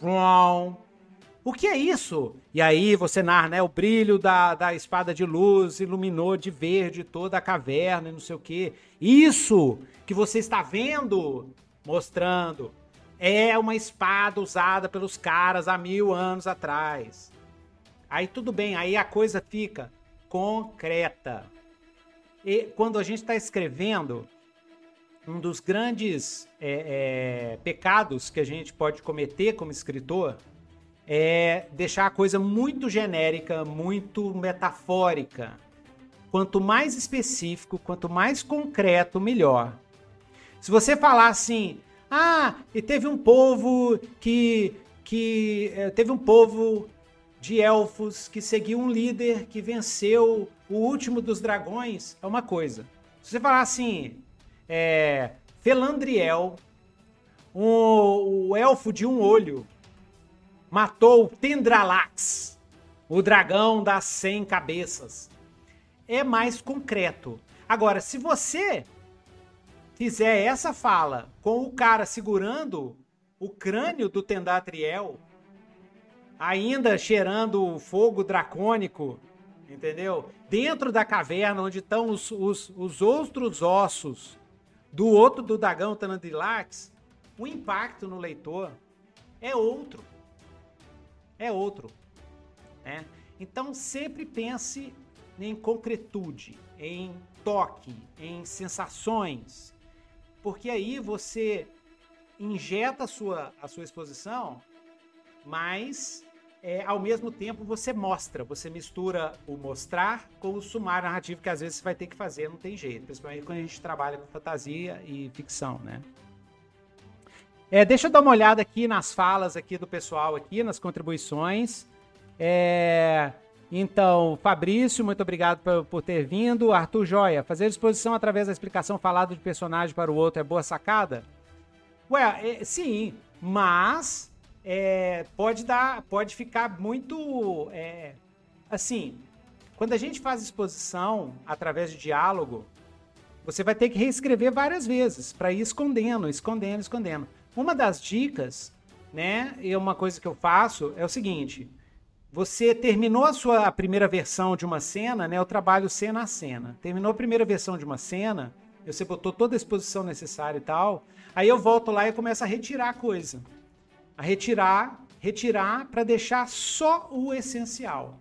o que é isso? E aí você narra, né? O brilho da, da espada de luz iluminou de verde toda a caverna e não sei o quê. Isso que você está vendo, mostrando, é uma espada usada pelos caras há mil anos atrás. Aí tudo bem, aí a coisa fica concreta. E quando a gente está escrevendo, um dos grandes é, é, pecados que a gente pode cometer como escritor é deixar a coisa muito genérica, muito metafórica. Quanto mais específico, quanto mais concreto, melhor. Se você falar assim, ah, e teve um povo que que é, teve um povo de elfos que seguiu um líder que venceu o último dos dragões, é uma coisa. Se você falar assim, é, Felandriel, um, o elfo de um olho, matou Tendralax, o dragão das 100 cabeças. É mais concreto. Agora, se você fizer essa fala com o cara segurando o crânio do Tendatriel, ainda cheirando o fogo dracônico entendeu? Dentro da caverna onde estão os, os, os outros ossos do outro do Dagão Tanandilax, o impacto no leitor é outro. É outro. Né? Então sempre pense em concretude, em toque, em sensações, porque aí você injeta a sua, a sua exposição, mas é, ao mesmo tempo você mostra, você mistura o mostrar com o sumário narrativo que às vezes você vai ter que fazer, não tem jeito, principalmente quando a gente trabalha com fantasia e ficção, né? É, deixa eu dar uma olhada aqui nas falas aqui do pessoal aqui, nas contribuições. É, então, Fabrício, muito obrigado por, por, ter vindo. Arthur Joia, fazer exposição através da explicação falada de personagem para o outro é boa sacada? Ué, é, sim, mas é, pode dar, pode ficar muito, é, assim, quando a gente faz exposição através de diálogo, você vai ter que reescrever várias vezes para ir escondendo, escondendo, escondendo. Uma das dicas, né, e uma coisa que eu faço é o seguinte: você terminou a sua primeira versão de uma cena, né? Eu trabalho cena a cena. Terminou a primeira versão de uma cena, você botou toda a exposição necessária e tal. Aí eu volto lá e começo a retirar a coisa. A retirar, retirar para deixar só o essencial.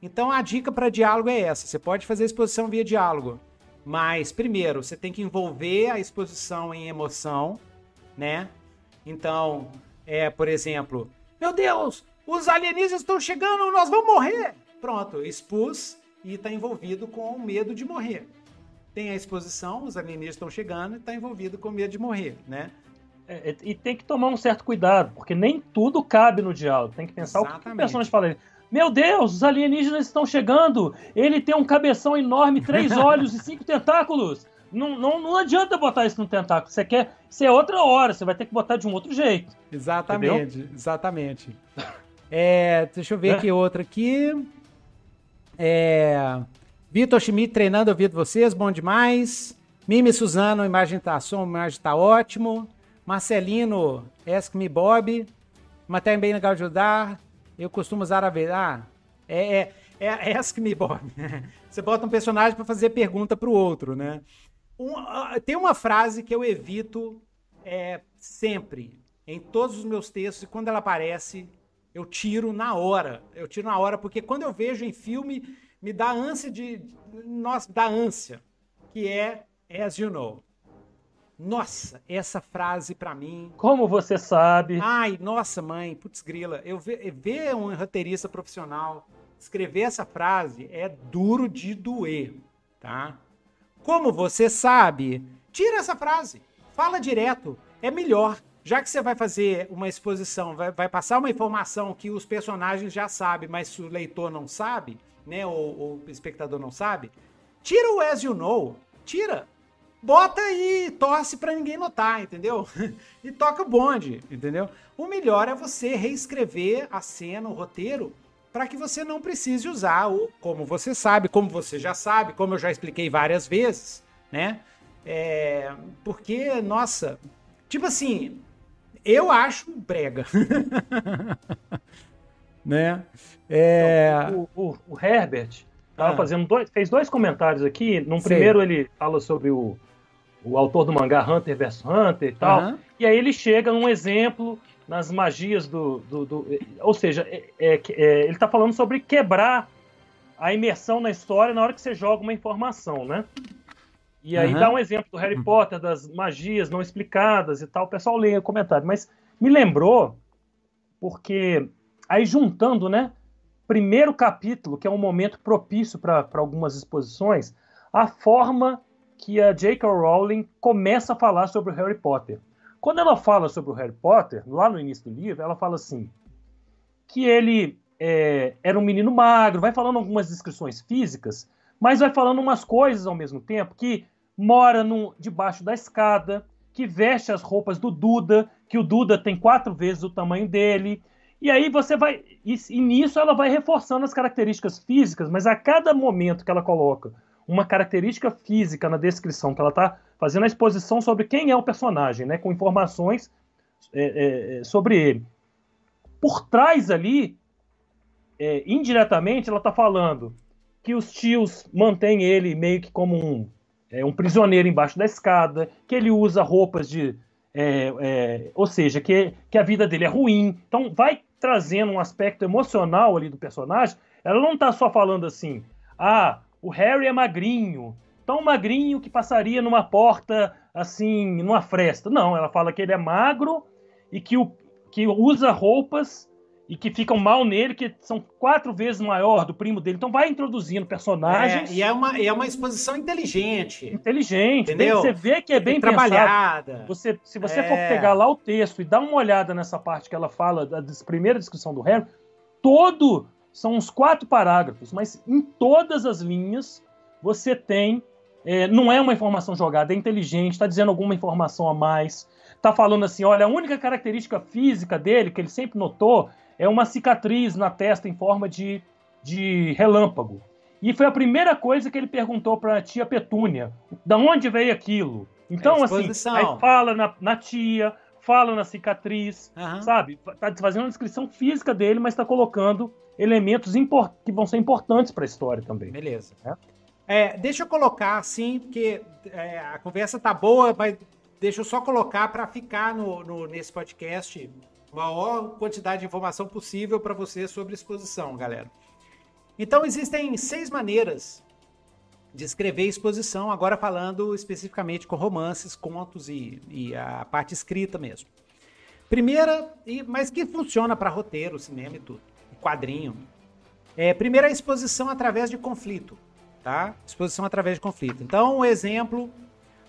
Então a dica para diálogo é essa. Você pode fazer a exposição via diálogo, mas primeiro você tem que envolver a exposição em emoção, né? Então, é, por exemplo, meu Deus, os alienígenas estão chegando, nós vamos morrer. Pronto, expus e está envolvido com o medo de morrer. Tem a exposição, os alienígenas estão chegando e está envolvido com o medo de morrer, né? É, é, e tem que tomar um certo cuidado, porque nem tudo cabe no diálogo. Tem que pensar Exatamente. o que o personagem fala. Meu Deus, os alienígenas estão chegando! Ele tem um cabeção enorme, três [LAUGHS] olhos e cinco tentáculos! Não, não, não adianta botar isso no tentáculo. Você quer. Isso é outra hora, você vai ter que botar de um outro jeito. Exatamente, entendeu? exatamente. É, deixa eu ver é. aqui outra aqui. É, Vitor Schmidt treinando, ouvindo vocês, bom demais. Mimi Suzano, imagem tá som, imagem tá ótimo. Marcelino, Ask Me Bob. Matéria bem legal de ajudar. Eu costumo usar a ver. Ah, é, é, é Ask Me Bob. [LAUGHS] Você bota um personagem para fazer pergunta pro outro, né? Um, uh, tem uma frase que eu evito é, sempre em todos os meus textos e quando ela aparece eu tiro na hora. Eu tiro na hora porque quando eu vejo em filme me dá ânsia de, nossa, dá ânsia, que é as you know. Nossa, essa frase para mim. Como você sabe? Ai, nossa mãe, putz grila. Eu ver, ver um roteirista profissional escrever essa frase é duro de doer, tá? Como você sabe? Tira essa frase. Fala direto. É melhor. Já que você vai fazer uma exposição, vai, vai passar uma informação que os personagens já sabem, mas o leitor não sabe, né? Ou, o espectador não sabe, tira o as you know. Tira. Bota e torce para ninguém notar, entendeu? [LAUGHS] e toca o bonde, entendeu? O melhor é você reescrever a cena, o roteiro, para que você não precise usar o como você sabe, como você já sabe, como eu já expliquei várias vezes, né? É, porque, nossa, tipo assim, eu acho brega. [LAUGHS] né? É... Então, o, o, o, Herbert tava ah. fazendo dois, fez dois comentários aqui. Num primeiro ele fala sobre o, o autor do mangá Hunter vs Hunter e tal. Uhum. E aí ele chega num exemplo nas magias do. do, do ou seja, é, é, é, ele está falando sobre quebrar a imersão na história na hora que você joga uma informação, né? E aí uhum. dá um exemplo do Harry Potter, das magias não explicadas e tal. O pessoal lê o comentário. Mas me lembrou, porque aí juntando, né? Primeiro capítulo, que é um momento propício para algumas exposições, a forma que a J.K. Rowling começa a falar sobre o Harry Potter. Quando ela fala sobre o Harry Potter, lá no início do livro, ela fala assim: que ele é, era um menino magro, vai falando algumas descrições físicas, mas vai falando umas coisas ao mesmo tempo que mora no, debaixo da escada, que veste as roupas do Duda, que o Duda tem quatro vezes o tamanho dele. E aí você vai. E, e nisso ela vai reforçando as características físicas, mas a cada momento que ela coloca uma característica física na descrição, que ela está fazendo a exposição sobre quem é o personagem, né, com informações é, é, é, sobre ele. Por trás ali, é, indiretamente, ela está falando que os tios mantêm ele meio que como um, é, um prisioneiro embaixo da escada, que ele usa roupas de. É, ou seja, que, que a vida dele é ruim. Então, vai trazendo um aspecto emocional ali do personagem. Ela não está só falando assim, ah, o Harry é magrinho, tão magrinho que passaria numa porta assim, numa fresta. Não, ela fala que ele é magro e que, o, que usa roupas e que ficam mal nele, que são quatro vezes maior do primo dele. Então vai introduzindo personagens. É, e é uma, é uma exposição inteligente. Inteligente, entendeu? Você vê que é bem, trabalhada. Você, se você é. for pegar lá o texto e dar uma olhada nessa parte que ela fala da primeira descrição do Harry, todo são uns quatro parágrafos, mas em todas as linhas você tem é, não é uma informação jogada, é inteligente, está dizendo alguma informação a mais. Está falando assim: olha, a única característica física dele, que ele sempre notou, é uma cicatriz na testa em forma de, de relâmpago. E foi a primeira coisa que ele perguntou para a tia Petúnia: da onde veio aquilo? Então, assim, aí fala na, na tia, fala na cicatriz, uhum. sabe? Tá fazendo uma descrição física dele, mas está colocando elementos que vão ser importantes para a história também. Beleza. É? É, deixa eu colocar assim, porque é, a conversa tá boa, mas deixa eu só colocar para ficar no, no, nesse podcast maior quantidade de informação possível para você sobre exposição, galera. Então, existem seis maneiras de escrever exposição, agora falando especificamente com romances, contos e, e a parte escrita mesmo. Primeira, mas que funciona para roteiro, cinema e tudo, quadrinho. É, primeira, a exposição através de conflito tá? Exposição através de conflito. Então, um exemplo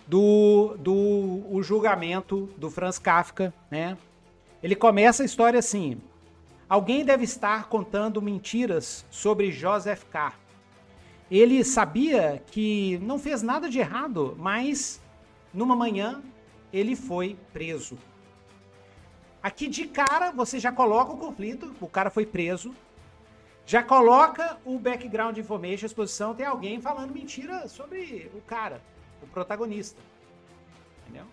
do, do o julgamento do Franz Kafka, né? Ele começa a história assim: Alguém deve estar contando mentiras sobre Joseph K. Ele sabia que não fez nada de errado, mas numa manhã ele foi preso. Aqui de cara você já coloca o conflito, o cara foi preso, já coloca o background information, a exposição, tem alguém falando mentira sobre o cara, o protagonista. Entendeu?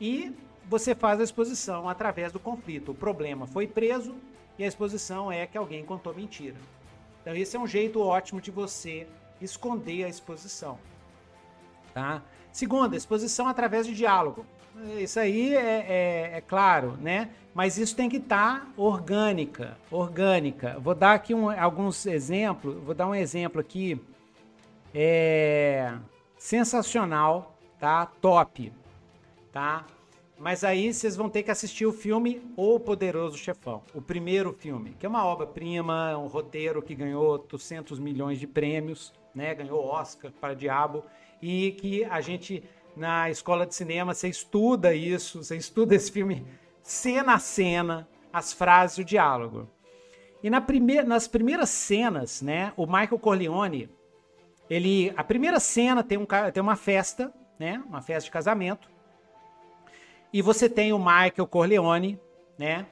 E você faz a exposição através do conflito. O problema foi preso e a exposição é que alguém contou mentira. Então esse é um jeito ótimo de você esconder a exposição. Tá? Segunda, exposição através de diálogo. Isso aí é, é, é claro, né? Mas isso tem que estar tá orgânica, orgânica. Vou dar aqui um, alguns exemplos. Vou dar um exemplo aqui. É sensacional, tá? Top, tá? Mas aí vocês vão ter que assistir o filme O Poderoso Chefão, o primeiro filme, que é uma obra-prima, um roteiro que ganhou 800 milhões de prêmios, né? Ganhou Oscar para Diabo e que a gente na escola de cinema, você estuda isso, você estuda esse filme cena a cena, as frases, o diálogo. E na primeira, nas primeiras cenas, né, o Michael Corleone, ele, a primeira cena tem, um, tem uma festa, né, uma festa de casamento, e você tem o Michael Corleone, né,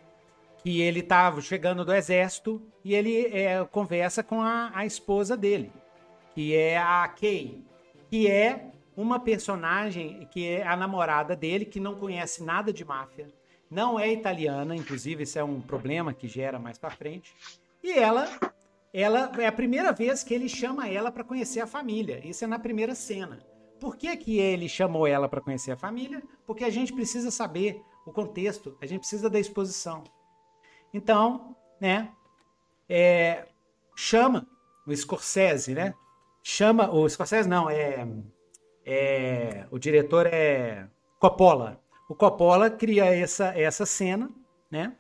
que ele estava tá chegando do exército e ele é, conversa com a, a esposa dele, que é a Kay, que é uma personagem que é a namorada dele, que não conhece nada de máfia, não é italiana, inclusive isso é um problema que gera mais para frente. E ela, ela é a primeira vez que ele chama ela para conhecer a família. Isso é na primeira cena. Por que, que ele chamou ela para conhecer a família? Porque a gente precisa saber o contexto, a gente precisa da exposição. Então, né, é, chama o Scorsese, né? Chama o Scorsese não, é é, o diretor é Coppola. O Coppola cria essa, essa cena, né?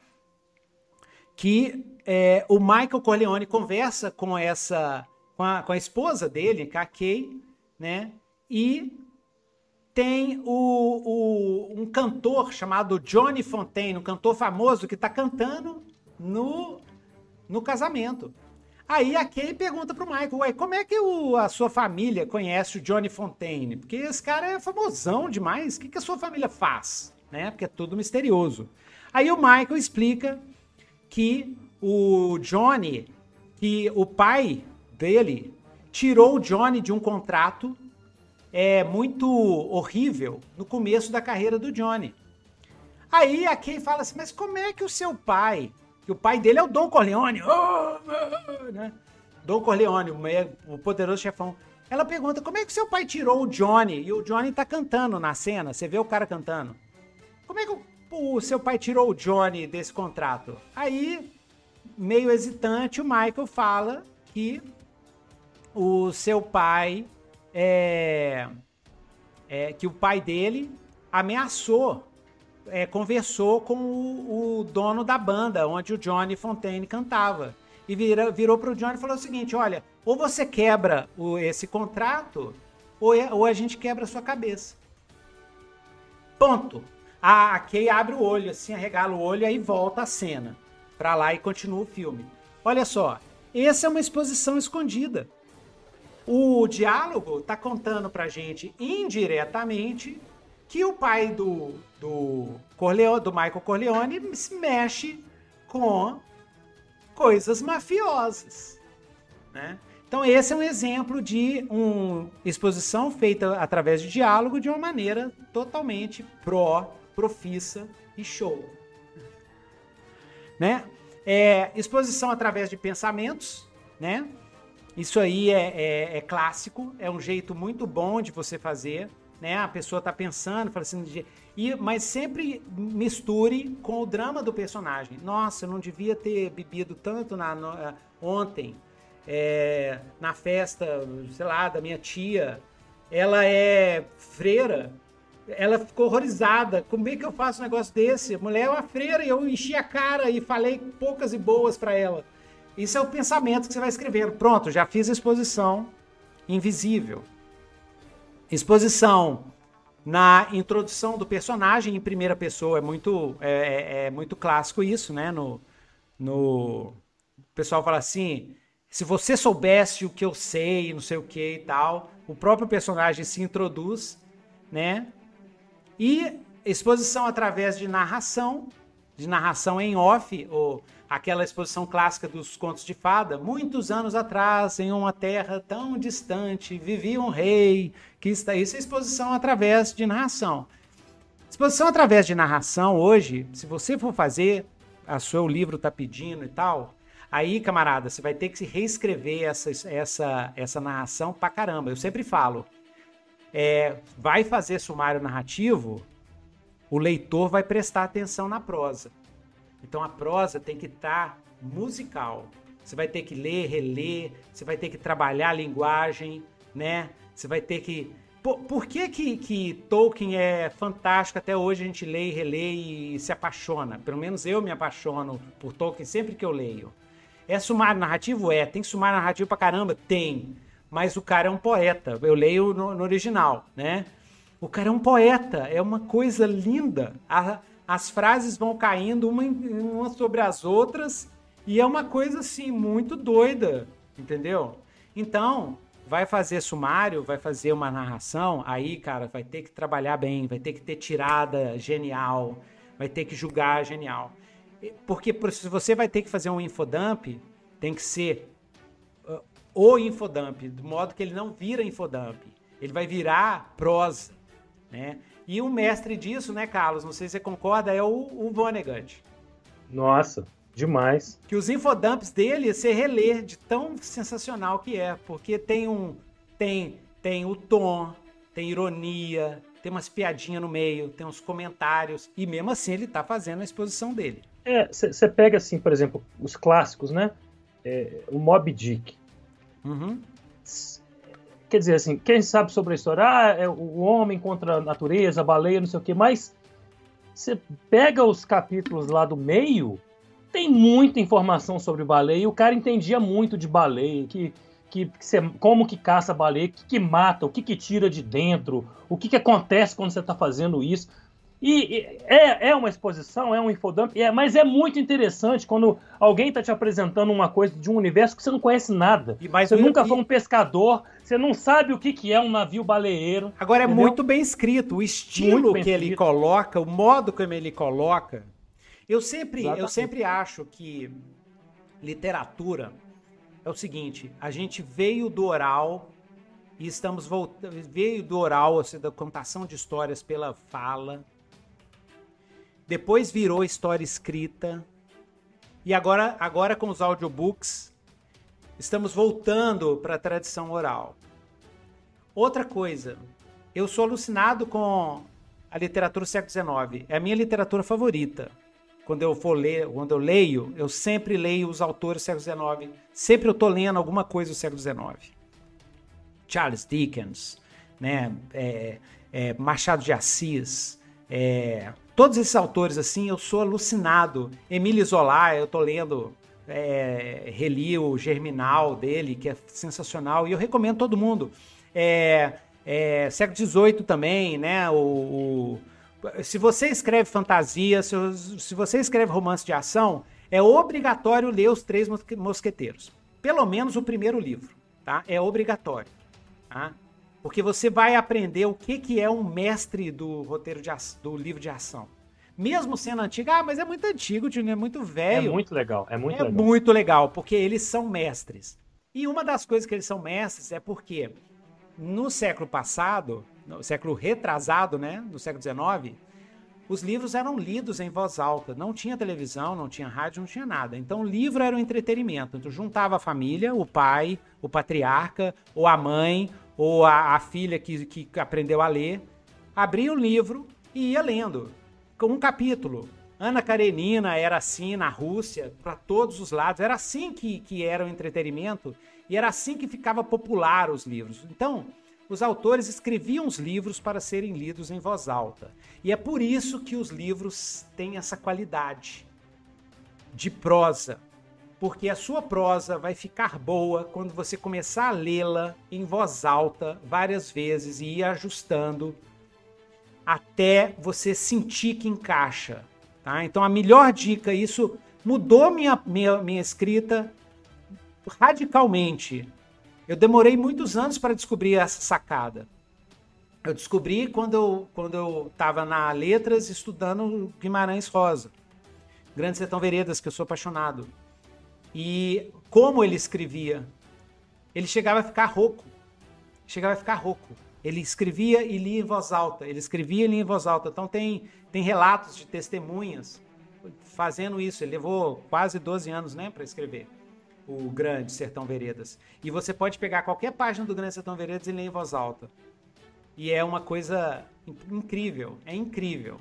Que é, o Michael Corleone conversa com essa com a, com a esposa dele, com a Kay, né? E tem o, o, um cantor chamado Johnny Fontaine, um cantor famoso que está cantando no, no casamento. Aí a Kay pergunta pro Michael, ué, como é que o, a sua família conhece o Johnny Fontaine? Porque esse cara é famosão demais, o que, que a sua família faz? Né? Porque é tudo misterioso. Aí o Michael explica que o Johnny, que o pai dele tirou o Johnny de um contrato é muito horrível no começo da carreira do Johnny. Aí a Kay fala assim, mas como é que o seu pai que o pai dele é o Don Corleone, oh, né? Don Corleone, o poderoso chefão. Ela pergunta: como é que seu pai tirou o Johnny? E o Johnny tá cantando na cena, você vê o cara cantando. Como é que o, o seu pai tirou o Johnny desse contrato? Aí, meio hesitante, o Michael fala que o seu pai é, é que o pai dele ameaçou, é, conversou com o, o, dono da banda onde o Johnny Fontaine cantava e vira, virou pro Johnny e falou o seguinte: olha, ou você quebra o, esse contrato, ou, é, ou a gente quebra a sua cabeça. Ponto. A, a Kay abre o olho, assim, arregala o olho, aí volta a cena pra lá e continua o filme. Olha só, essa é uma exposição escondida. O diálogo tá contando pra gente indiretamente que o pai do, do, Corleone, do Michael Corleone se mexe com coisas mafiosas, né? Então esse é um exemplo de uma exposição feita através de diálogo de uma maneira totalmente pró, profissa e show, né? É, exposição através de pensamentos, né? Isso aí é, é, é, clássico, é um jeito muito bom de você fazer, né? A pessoa tá pensando, fala assim, e, mas sempre misture com o drama do personagem. Nossa, eu não devia ter bebido tanto na, no, uh, ontem é, na festa, sei lá, da minha tia. Ela é freira. Ela ficou horrorizada. Como é que eu faço um negócio desse? A mulher é uma freira e eu enchi a cara e falei poucas e boas para ela. Isso é o pensamento que você vai escrevendo. Pronto, já fiz a exposição invisível. Exposição na introdução do personagem em primeira pessoa é muito é, é, é, muito clássico isso, né? No, no o pessoal fala assim, se você soubesse o que eu sei, não sei o que e tal, o próprio personagem se introduz, né? E exposição através de narração, de narração em off, ou aquela exposição clássica dos contos de fada. Muitos anos atrás, em uma terra tão distante, vivia um rei que está. Isso é exposição através de narração. Exposição através de narração hoje, se você for fazer, a seu livro está pedindo e tal, aí, camarada, você vai ter que reescrever essa, essa, essa narração pra caramba. Eu sempre falo, é, vai fazer sumário narrativo, o leitor vai prestar atenção na prosa. Então a prosa tem que estar tá musical. Você vai ter que ler, reler, você vai ter que trabalhar a linguagem, né? Você vai ter que. Por, por que, que, que Tolkien é fantástico? Até hoje a gente lê e relê e se apaixona. Pelo menos eu me apaixono por Tolkien sempre que eu leio. É sumário narrativo? É. Tem sumário narrativo pra caramba? Tem. Mas o cara é um poeta. Eu leio no, no original, né? O cara é um poeta. É uma coisa linda. A, as frases vão caindo uma, uma sobre as outras e é uma coisa assim muito doida, entendeu? Então, vai fazer sumário, vai fazer uma narração, aí, cara, vai ter que trabalhar bem, vai ter que ter tirada genial, vai ter que julgar genial. Porque se você vai ter que fazer um infodump, tem que ser uh, o infodump, do modo que ele não vira infodump. Ele vai virar prosa, né? E o mestre disso, né, Carlos? Não sei se você concorda, é o, o Vonnegut. Nossa, demais. Que os infodumps dele você relê de tão sensacional que é, porque tem um tem tem o tom, tem ironia, tem umas piadinhas no meio, tem uns comentários e mesmo assim ele tá fazendo a exposição dele. É, você pega assim, por exemplo, os clássicos, né? É, o Mob Dick. Uhum. Quer dizer, assim, quem sabe sobre a história? Ah, é o homem contra a natureza, a baleia, não sei o quê, mas você pega os capítulos lá do meio, tem muita informação sobre baleia, e o cara entendia muito de baleia, que, que, que como que caça baleia, o que, que mata, o que, que tira de dentro, o que, que acontece quando você está fazendo isso. E, e, é, é uma exposição, é um infodump, é, mas é muito interessante quando alguém está te apresentando uma coisa de um universo que você não conhece nada. E, mas você nunca foi um pescador, você não sabe o que, que é um navio baleeiro. Agora é entendeu? muito bem escrito, o estilo que escrito. ele coloca, o modo como ele coloca. Eu sempre, eu sempre acho que literatura é o seguinte: a gente veio do oral e estamos voltando, veio do oral, ou seja, da contação de histórias pela fala depois virou história escrita. E agora, agora com os audiobooks, estamos voltando para a tradição oral. Outra coisa, eu sou alucinado com a literatura do século XIX. É a minha literatura favorita. Quando eu for ler, quando eu leio, eu sempre leio os autores do século XIX. Sempre eu estou lendo alguma coisa do século XIX. Charles Dickens, né? É, é, Machado de Assis, é, todos esses autores assim, eu sou alucinado. Emílio Zola, eu estou lendo, é, reli o Germinal dele, que é sensacional, e eu recomendo todo mundo. É, é, século XVIII também, né? O, o, se você escreve fantasia, se, se você escreve romance de ação, é obrigatório ler os Três Mosqueteiros. Pelo menos o primeiro livro, tá? É obrigatório, tá? Porque você vai aprender o que, que é um mestre do roteiro de do livro de ação. Mesmo sendo antigo, ah, mas é muito antigo, é muito velho. É muito legal, é muito é legal. muito legal, porque eles são mestres. E uma das coisas que eles são mestres é porque no século passado, no século retrasado, né, no século XIX, os livros eram lidos em voz alta. Não tinha televisão, não tinha rádio, não tinha nada. Então o livro era um entretenimento. Então juntava a família, o pai, o patriarca, ou a mãe, ou a, a filha que, que aprendeu a ler, abria o livro e ia lendo. Com um capítulo. Ana Karenina era assim na Rússia, para todos os lados. Era assim que, que era o entretenimento e era assim que ficava popular os livros. Então, os autores escreviam os livros para serem lidos em voz alta. E é por isso que os livros têm essa qualidade de prosa, porque a sua prosa vai ficar boa quando você começar a lê-la em voz alta várias vezes e ir ajustando até você sentir que encaixa. Tá? Então a melhor dica, isso mudou minha, minha, minha escrita radicalmente. Eu demorei muitos anos para descobrir essa sacada. Eu descobri quando eu quando eu estava na letras estudando Guimarães Rosa, Grande Sertão Veredas, que eu sou apaixonado. E como ele escrevia, ele chegava a ficar rouco. Chegava a ficar rouco. Ele escrevia e lia em voz alta. Ele escrevia e lia em voz alta. Então tem, tem relatos de testemunhas fazendo isso. Ele levou quase 12 anos né, para escrever o Grande Sertão Veredas. E você pode pegar qualquer página do Grande Sertão Veredas e ler em voz alta. E é uma coisa incrível. É incrível.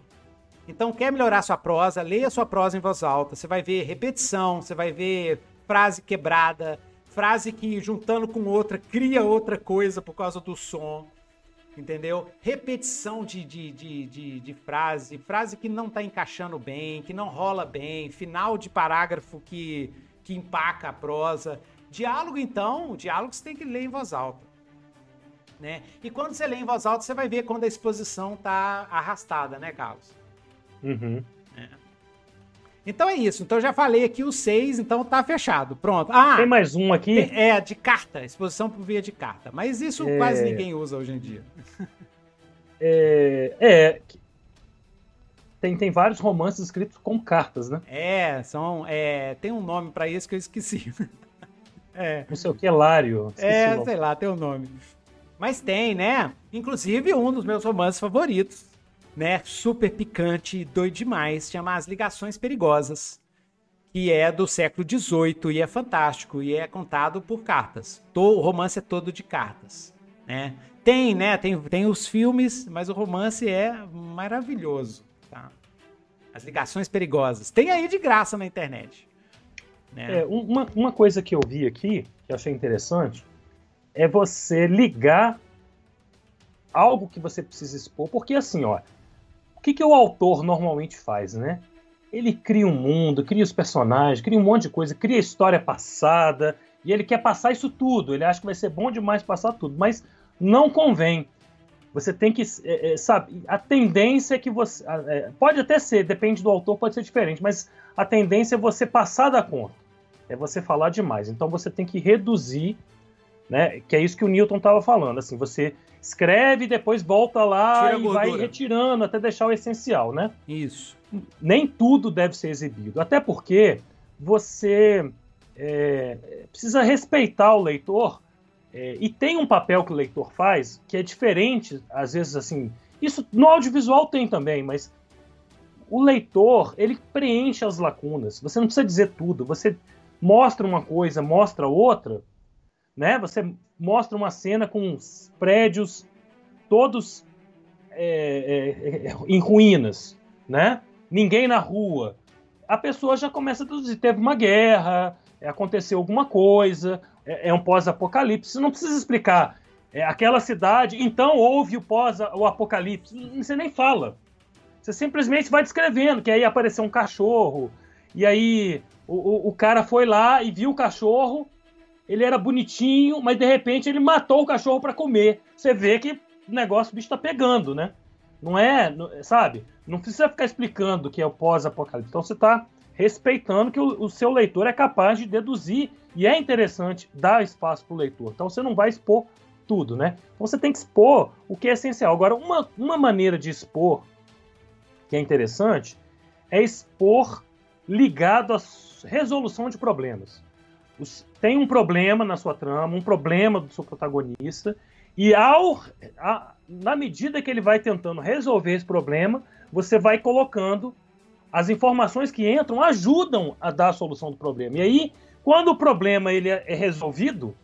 Então, quer melhorar sua prosa? Leia sua prosa em voz alta. Você vai ver repetição, você vai ver frase quebrada, frase que juntando com outra cria outra coisa por causa do som entendeu? Repetição de, de, de, de, de frase, frase que não tá encaixando bem, que não rola bem, final de parágrafo que, que empaca a prosa. Diálogo, então, diálogo você tem que ler em voz alta. Né? E quando você lê em voz alta, você vai ver quando a exposição tá arrastada, né, Carlos? Uhum. Então é isso. Então já falei aqui os seis, então tá fechado. Pronto. Ah, tem mais um aqui? É, de carta, exposição por via de carta. Mas isso é... quase ninguém usa hoje em dia. É, é, tem, tem vários romances escritos com cartas, né? É, são. É, tem um nome para isso que eu esqueci. [LAUGHS] é. Não sei o que, Lário. É, sei lá, tem um nome. Mas tem, né? Inclusive um dos meus romances favoritos né, super picante, doido demais, chama As Ligações Perigosas, que é do século XVIII e é fantástico e é contado por cartas. O romance é todo de cartas, né? Tem, né? Tem, tem os filmes, mas o romance é maravilhoso? As Ligações Perigosas. Tem aí de graça na internet. Né? É, uma, uma coisa que eu vi aqui, que eu achei interessante, é você ligar algo que você precisa expor, porque assim, ó, o que, que o autor normalmente faz, né? Ele cria um mundo, cria os personagens, cria um monte de coisa, cria história passada, e ele quer passar isso tudo. Ele acha que vai ser bom demais passar tudo, mas não convém. Você tem que. É, é, sabe, a tendência é que você. É, pode até ser, depende do autor, pode ser diferente, mas a tendência é você passar da conta. É você falar demais. Então você tem que reduzir, né? Que é isso que o Newton estava falando. Assim, você escreve e depois volta lá e vai retirando até deixar o essencial, né? Isso. Nem tudo deve ser exibido. Até porque você é, precisa respeitar o leitor é, e tem um papel que o leitor faz que é diferente, às vezes assim. Isso no audiovisual tem também, mas o leitor ele preenche as lacunas. Você não precisa dizer tudo. Você mostra uma coisa, mostra outra, né? Você mostra uma cena com prédios todos é, é, é, em ruínas, né? Ninguém na rua. A pessoa já começa a deduzir. Teve uma guerra, aconteceu alguma coisa, é, é um pós-apocalipse. Não precisa explicar. É, aquela cidade, então houve o pós o apocalipse. Você nem fala. Você simplesmente vai descrevendo que aí apareceu um cachorro, e aí o, o, o cara foi lá e viu o cachorro, ele era bonitinho, mas de repente ele matou o cachorro para comer. Você vê que o negócio, o bicho tá pegando, né? Não é, sabe? Não precisa ficar explicando o que é o pós-apocalipse. Então você tá respeitando que o, o, seu leitor é capaz de deduzir e é interessante dar espaço para o leitor. Então você não vai expor tudo, né? Então você tem que expor o que é essencial. Agora, uma, uma maneira de expor que é interessante é expor ligado à resolução de problemas tem um problema na sua trama, um problema do seu protagonista, e ao, a, na medida que ele vai tentando resolver esse problema, você vai colocando as informações que entram ajudam a dar a solução do problema. E aí, quando o problema ele é, é resolvido,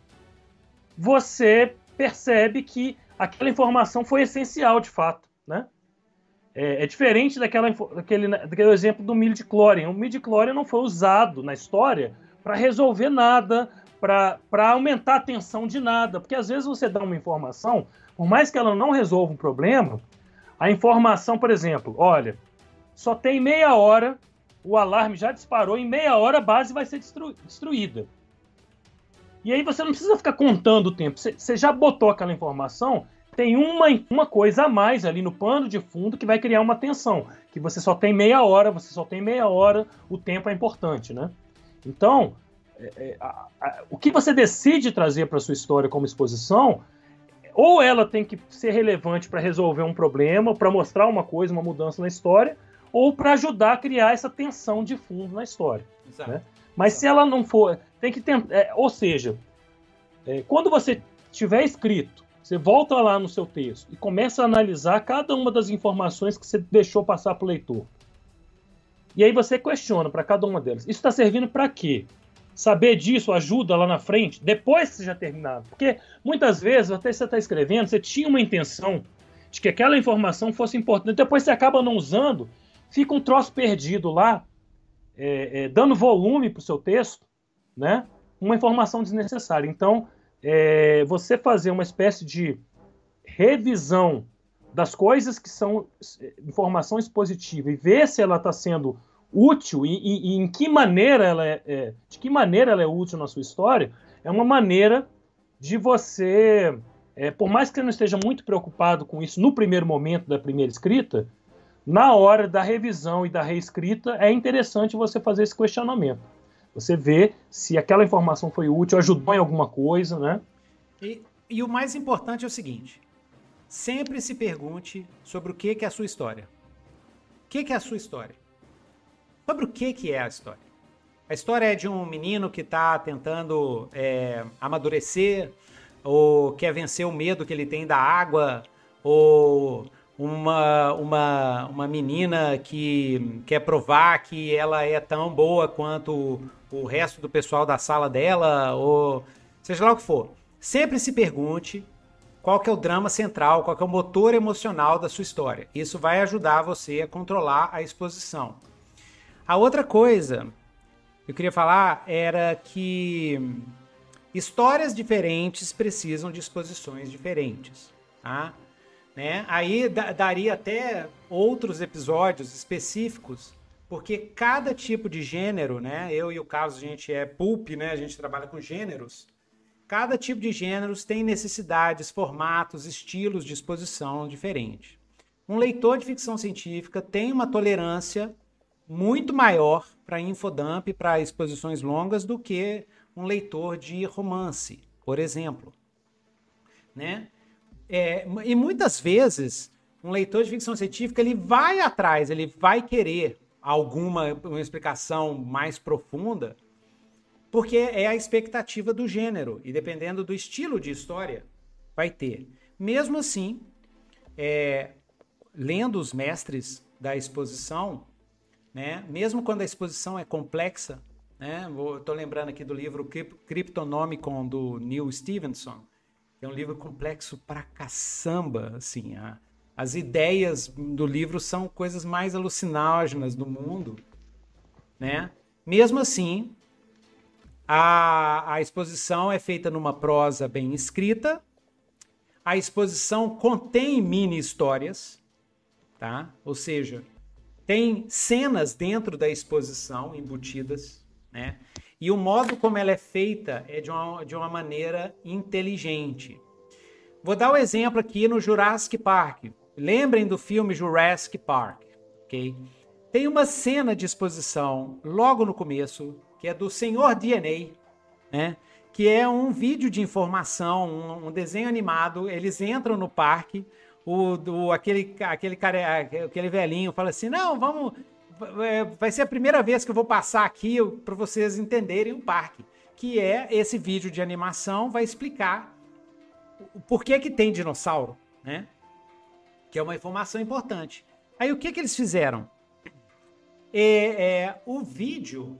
você percebe que aquela informação foi essencial de fato, né? É, é diferente daquela, daquele, daquele exemplo do midi-chlorian. O midi-chlorian não foi usado na história para resolver nada, para aumentar a tensão de nada. Porque às vezes você dá uma informação, por mais que ela não resolva um problema, a informação, por exemplo, olha, só tem meia hora, o alarme já disparou, em meia hora a base vai ser destru destruída. E aí você não precisa ficar contando o tempo. Você já botou aquela informação, tem uma, uma coisa a mais ali no pano de fundo que vai criar uma tensão. Que você só tem meia hora, você só tem meia hora, o tempo é importante, né? Então, é, é, a, a, o que você decide trazer para sua história como exposição, ou ela tem que ser relevante para resolver um problema, para mostrar uma coisa, uma mudança na história, ou para ajudar a criar essa tensão de fundo na história. Né? Mas Exato. se ela não for, tem que tentar, é, ou seja, é, quando você tiver escrito, você volta lá no seu texto e começa a analisar cada uma das informações que você deixou passar para o leitor. E aí você questiona para cada uma delas. Isso está servindo para quê? Saber disso ajuda lá na frente, depois que você já terminar. Porque muitas vezes, até você está escrevendo, você tinha uma intenção de que aquela informação fosse importante. Depois você acaba não usando, fica um troço perdido lá, é, é, dando volume para o seu texto, né? uma informação desnecessária. Então, é, você fazer uma espécie de revisão das coisas que são informação expositiva e ver se ela está sendo útil e, e, e, em que maneira ela é, é, de que maneira ela é útil na sua história, é uma maneira de você, é, por mais que você não esteja muito preocupado com isso no primeiro momento da primeira escrita, na hora da revisão e da reescrita é interessante você fazer esse questionamento. Você vê se aquela informação foi útil, ajudou em alguma coisa, né? E, e o mais importante é o seguinte: sempre se pergunte sobre o que, que é a sua história. O que, que é a sua história? Sobre o que, que é a história? A história é de um menino que está tentando é, amadurecer, ou quer vencer o medo que ele tem da água, ou uma, uma, uma menina que quer provar que ela é tão boa quanto o resto do pessoal da sala dela, ou seja lá o que for. Sempre se pergunte qual que é o drama central, qual que é o motor emocional da sua história. Isso vai ajudar você a controlar a exposição. A outra coisa que eu queria falar era que histórias diferentes precisam de exposições diferentes, tá? Né? Aí daria até outros episódios específicos, porque cada tipo de gênero, né? Eu e o Carlos, a gente é pulp, né? A gente trabalha com gêneros. Cada tipo de gêneros tem necessidades, formatos, estilos de exposição diferentes. Um leitor de ficção científica tem uma tolerância muito maior para infodump, para exposições longas, do que um leitor de romance, por exemplo. Né? É, e muitas vezes, um leitor de ficção científica ele vai atrás, ele vai querer alguma uma explicação mais profunda, porque é a expectativa do gênero, e dependendo do estilo de história, vai ter. Mesmo assim, é, lendo os mestres da exposição, né? Mesmo quando a exposição é complexa, né? Estou lembrando aqui do livro Cryptonomicon do Neil Stevenson, é um livro complexo pra caçamba, assim, a, as ideias do livro são coisas mais alucinógenas do mundo, né? Mesmo assim, a, a exposição é feita numa prosa bem escrita, a exposição contém mini histórias, tá? Ou seja, tem cenas dentro da exposição embutidas, né? E o modo como ela é feita é de uma, de uma maneira inteligente. Vou dar um exemplo aqui no Jurassic Park. Lembrem do filme Jurassic Park, ok? Tem uma cena de exposição logo no começo, que é do Senhor DNA, né? Que é um vídeo de informação, um, um desenho animado. Eles entram no parque, o, do, aquele, aquele, cara, aquele velhinho fala assim: não, vamos vai ser a primeira vez que eu vou passar aqui para vocês entenderem o parque, que é esse vídeo de animação vai explicar o porquê que tem dinossauro, né? Que é uma informação importante. Aí o que que eles fizeram? É, é, o vídeo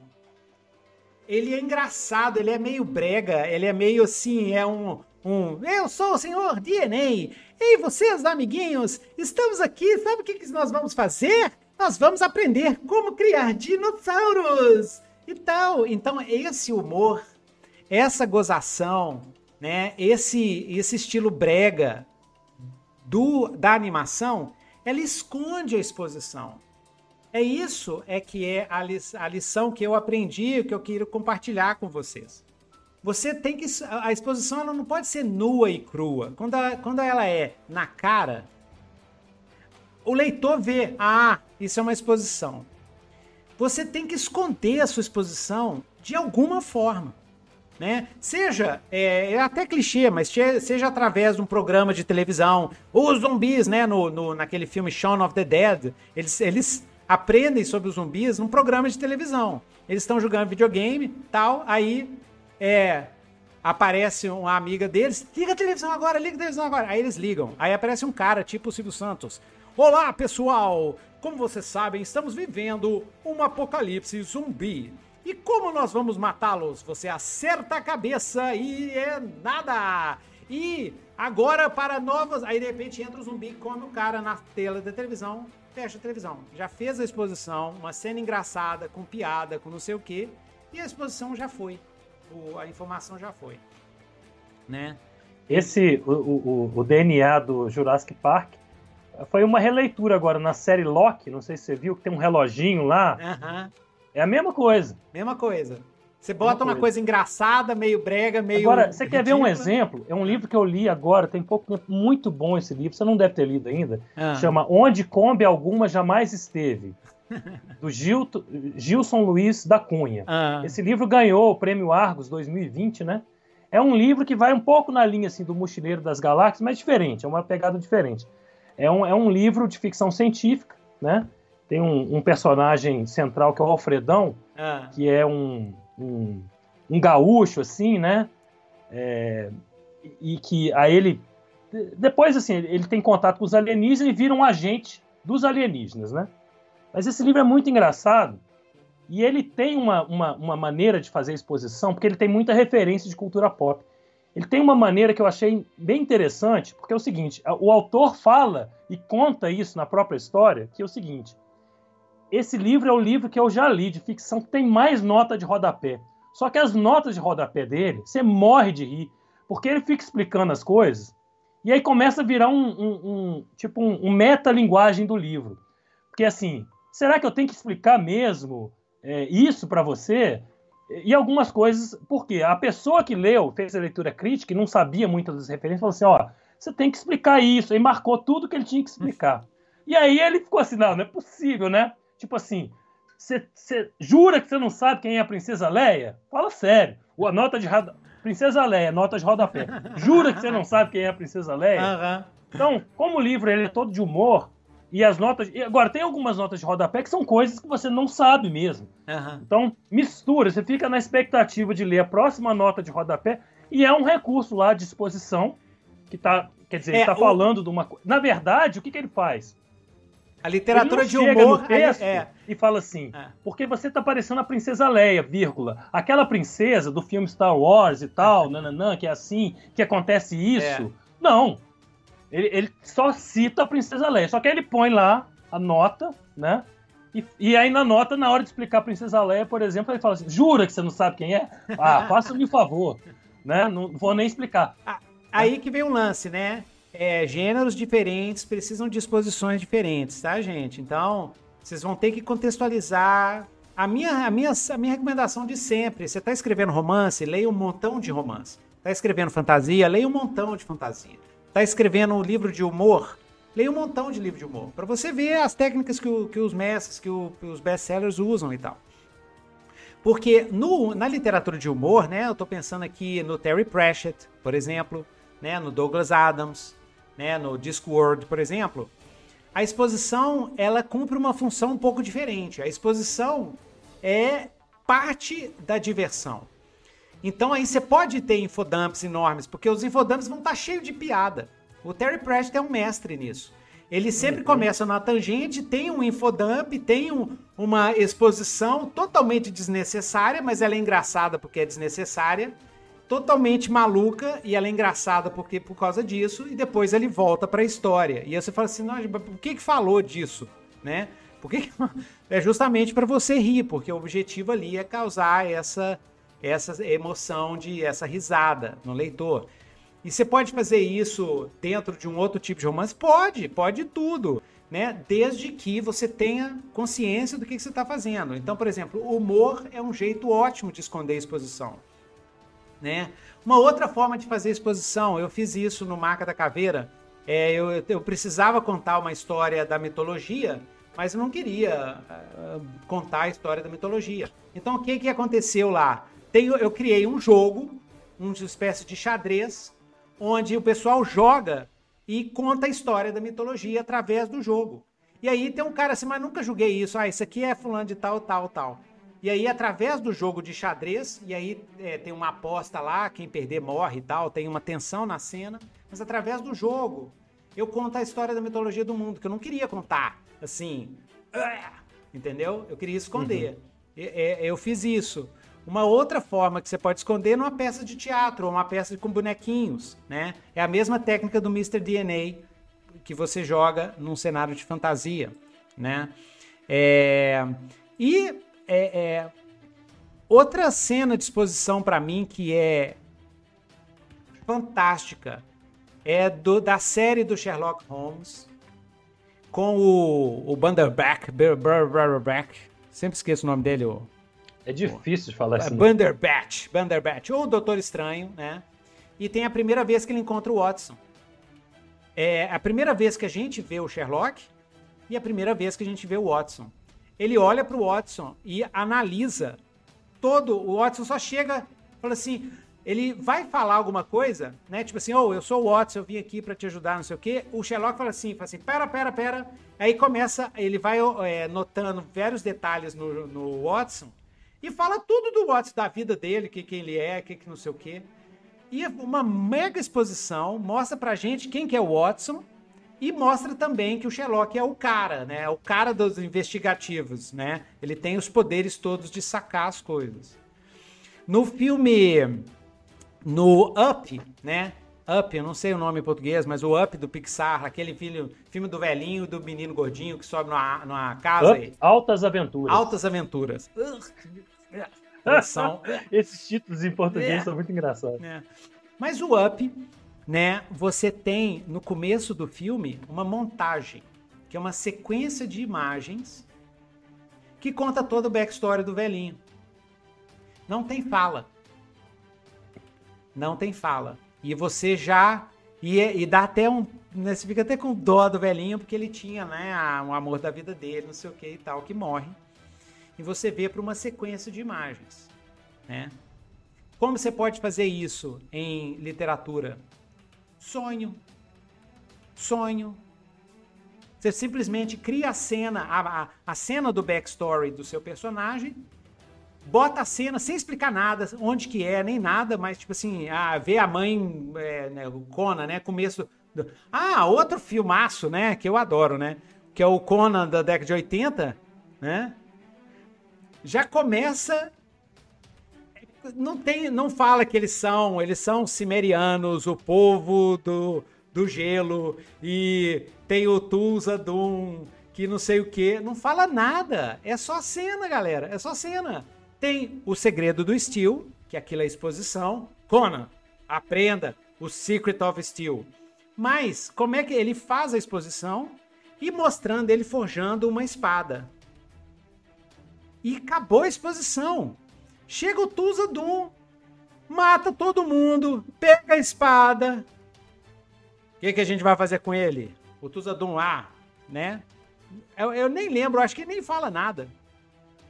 ele é engraçado, ele é meio brega, ele é meio assim, é um, um eu sou o senhor DNA. Ei, vocês, amiguinhos, estamos aqui, sabe o que, que nós vamos fazer? Nós vamos aprender como criar dinossauros e tal. Então, esse humor, essa gozação, né, esse, esse estilo brega do, da animação, ela esconde a exposição. É isso é que é a, li, a lição que eu aprendi, que eu quero compartilhar com vocês. Você tem que. A exposição ela não pode ser nua e crua. Quando, a, quando ela é na cara, o leitor vê, ah, isso é uma exposição. Você tem que esconder a sua exposição de alguma forma. Né? Seja, é, é, até clichê, mas seja através de um programa de televisão, ou os zumbis, né, no, no, naquele filme Shaun of the Dead, eles, eles aprendem sobre os zumbis num programa de televisão. Eles estão jogando videogame, tal, aí é, aparece uma amiga deles, liga a televisão agora, liga a televisão agora. Aí eles ligam. Aí aparece um cara, tipo o Silvio Santos. Olá, pessoal! Como vocês sabem, estamos vivendo um apocalipse zumbi. E como nós vamos matá-los? Você acerta a cabeça e é nada! E agora para novas. Aí de repente entra o zumbi, come o cara na tela da televisão, fecha a televisão. Já fez a exposição, uma cena engraçada, com piada, com não sei o quê, e a exposição já foi. O, a informação já foi. Né? Esse, o, o, o DNA do Jurassic Park foi uma releitura agora na série Loki, não sei se você viu, que tem um reloginho lá. Uhum. É a mesma coisa. Mesma coisa. Você bota uma coisa. coisa. engraçada, meio brega, meio. Agora, você ridícula. quer ver um exemplo? É um livro que eu li agora, tem pouco tempo, muito bom esse livro, você não deve ter lido ainda. Ah. Chama Onde Combe Alguma Jamais Esteve. [LAUGHS] Do Gil, Gilson Luiz da Cunha. Ah. Esse livro ganhou o prêmio Argos 2020, né? É um livro que vai um pouco na linha assim, do Mochileiro das Galáxias, mas diferente, é uma pegada diferente. É um, é um livro de ficção científica, né? Tem um, um personagem central que é o Alfredão, ah. que é um, um, um, gaúcho, assim, né? É, e que a ele. Depois, assim, ele tem contato com os alienígenas e vira um agente dos alienígenas, né? Mas esse livro é muito engraçado e ele tem uma, uma, uma maneira de fazer exposição, porque ele tem muita referência de cultura pop. Ele tem uma maneira que eu achei bem interessante, porque é o seguinte: o autor fala e conta isso na própria história, que é o seguinte. Esse livro é o livro que eu já li de ficção que tem mais nota de rodapé. Só que as notas de rodapé dele, você morre de rir, porque ele fica explicando as coisas e aí começa a virar um, um, um tipo um, um metalinguagem do livro. Porque assim, será que eu tenho que explicar mesmo é, isso para você? E algumas coisas, porque a pessoa que leu, fez a leitura crítica e não sabia muitas das referências, falou assim: ó, você tem que explicar isso, e marcou tudo que ele tinha que explicar. E aí ele ficou assim: não, não é possível, né? Tipo assim, você jura que você não sabe quem é a Princesa Leia? Fala sério. A nota de roda... Princesa Leia, nota de rodapé. Jura que você não sabe quem é a Princesa Leia? Uhum. Então, como o livro ele é todo de humor, e as notas. E agora, tem algumas notas de rodapé que são coisas que você não sabe mesmo. Uhum. Então, mistura, você fica na expectativa de ler a próxima nota de rodapé, e é um recurso lá de exposição, que tá. Quer dizer, é, ele tá o... falando de uma coisa. Na verdade, o que, que ele faz? A literatura de humor texto é, e fala assim: é. porque você tá parecendo a princesa Leia, vírgula. Aquela princesa do filme Star Wars e tal, [LAUGHS] nananã, que é assim, que acontece isso. É. Não. Ele, ele só cita a princesa Leia. Só que ele põe lá a nota, né? E, e, aí na nota, na hora de explicar a Princesa Leia, por exemplo, ele fala assim: jura que você não sabe quem é? Ah, [LAUGHS] faça-me um favor. Né? Não vou nem explicar. Aí que vem o lance, né? É, gêneros diferentes precisam de exposições diferentes, tá, gente? Então, vocês vão ter que contextualizar. A minha, a minha, a minha recomendação de sempre: você está escrevendo romance, leia um montão de romance. Está escrevendo fantasia, leia um montão de fantasia. Está escrevendo um livro de humor, leia um montão de livro de humor. Para você ver as técnicas que, o, que os mestres, que, o, que os best-sellers usam e tal. Porque no, na literatura de humor, né, eu estou pensando aqui no Terry Pratchett, por exemplo, né, no Douglas Adams, né, no Discworld, por exemplo, a exposição ela cumpre uma função um pouco diferente. A exposição é parte da diversão. Então aí você pode ter infodumps enormes, porque os infodumps vão estar tá cheios de piada. O Terry Pratchett é um mestre nisso. Ele sempre uhum. começa na tangente, tem um infodump, tem um, uma exposição totalmente desnecessária, mas ela é engraçada porque é desnecessária totalmente maluca e ela é engraçada porque por causa disso e depois ele volta para a história. E aí você fala assim, não, por que que falou disso, né? Por que, que... [LAUGHS] é justamente para você rir, porque o objetivo ali é causar essa essa emoção de essa risada no leitor. E você pode fazer isso dentro de um outro tipo de romance? Pode, pode tudo, né? Desde que você tenha consciência do que, você está fazendo. Então, por exemplo, o humor é um jeito ótimo de esconder exposição né? Uma outra forma de fazer exposição, eu fiz isso no Marca da Caveira. É, eu, eu precisava contar uma história da mitologia, mas eu não queria uh, contar a história da mitologia. Então, o que, que aconteceu lá? Tenho, eu criei um jogo, uma espécie de xadrez, onde o pessoal joga e conta a história da mitologia através do jogo. E aí tem um cara assim, mas nunca joguei isso. Ah, isso aqui é fulano de tal, tal, tal. E aí, através do jogo de xadrez, e aí é, tem uma aposta lá, quem perder morre e tal, tem uma tensão na cena, mas através do jogo, eu conto a história da mitologia do mundo, que eu não queria contar, assim, entendeu? Eu queria esconder. Uhum. É, eu fiz isso. Uma outra forma que você pode esconder é numa peça de teatro, ou uma peça com bonequinhos, né? É a mesma técnica do Mr. DNA, que você joga num cenário de fantasia, né? É... E é, é, outra cena de exposição para mim que é fantástica é do, da série do Sherlock Holmes com o, o Bunderback, sempre esqueço o nome dele. O, é difícil de falar assim. Bunderbatch, Bunderbatch, ou o Doutor Estranho, né? E tem a primeira vez que ele encontra o Watson. É a primeira vez que a gente vê o Sherlock e a primeira vez que a gente vê o Watson ele olha para o Watson e analisa todo. O Watson só chega, fala assim, ele vai falar alguma coisa, né? Tipo assim, oh, eu sou o Watson, eu vim aqui para te ajudar, não sei o quê. O Sherlock fala assim, fala assim, pera, pera, pera. Aí começa, ele vai é, notando vários detalhes no, no Watson e fala tudo do Watson, da vida dele, que quem ele é, que, que não sei o quê. E uma mega exposição mostra pra gente quem que é o Watson, e mostra também que o Sherlock é o cara, né? O cara dos investigativos, né? Ele tem os poderes todos de sacar as coisas. No filme, no Up, né? Up, eu não sei o nome em português, mas o Up do Pixar, aquele filme, filme do velhinho do menino gordinho que sobe numa, numa casa. Up, Altas Aventuras. Altas Aventuras. [LAUGHS] São... Esses títulos em português é. são muito engraçados. É. Mas o Up né, você tem no começo do filme uma montagem, que é uma sequência de imagens que conta todo o backstory do velhinho. Não tem fala. Não tem fala. E você já. E, e dá até um. Né, você fica até com dó do velhinho, porque ele tinha, né, a, o amor da vida dele, não sei o que e tal, que morre. E você vê para uma sequência de imagens. Né? Como você pode fazer isso em literatura? Sonho. Sonho. Você simplesmente cria a cena, a, a, a cena do backstory do seu personagem, bota a cena sem explicar nada, onde que é, nem nada, mas tipo assim, ah, vê a mãe, é, né, o Conan, né, começo... Do... Ah, outro filmaço, né, que eu adoro, né, que é o Conan da década de 80, né? Já começa não tem, não fala que eles são, eles são cimerianos, o povo do, do gelo e tem o Tulsa Doom, que não sei o que, não fala nada. É só cena, galera, é só cena. Tem o segredo do Steel, que aquilo é exposição. Conan, aprenda o Secret of Steel. Mas como é que ele faz a exposição e mostrando ele forjando uma espada? E acabou a exposição. Chega o Tusa Doom, mata todo mundo, pega a espada. O que, que a gente vai fazer com ele? O Tusa Doom lá, né? Eu, eu, nem lembro, acho que nem fala nada.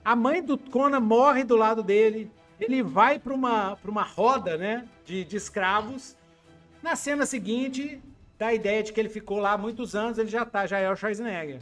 A mãe do Conan morre do lado dele. Ele vai para uma, pra uma roda, né? De, de escravos. Na cena seguinte, dá a ideia de que ele ficou lá há muitos anos, ele já tá, já é o Schwarzenegger.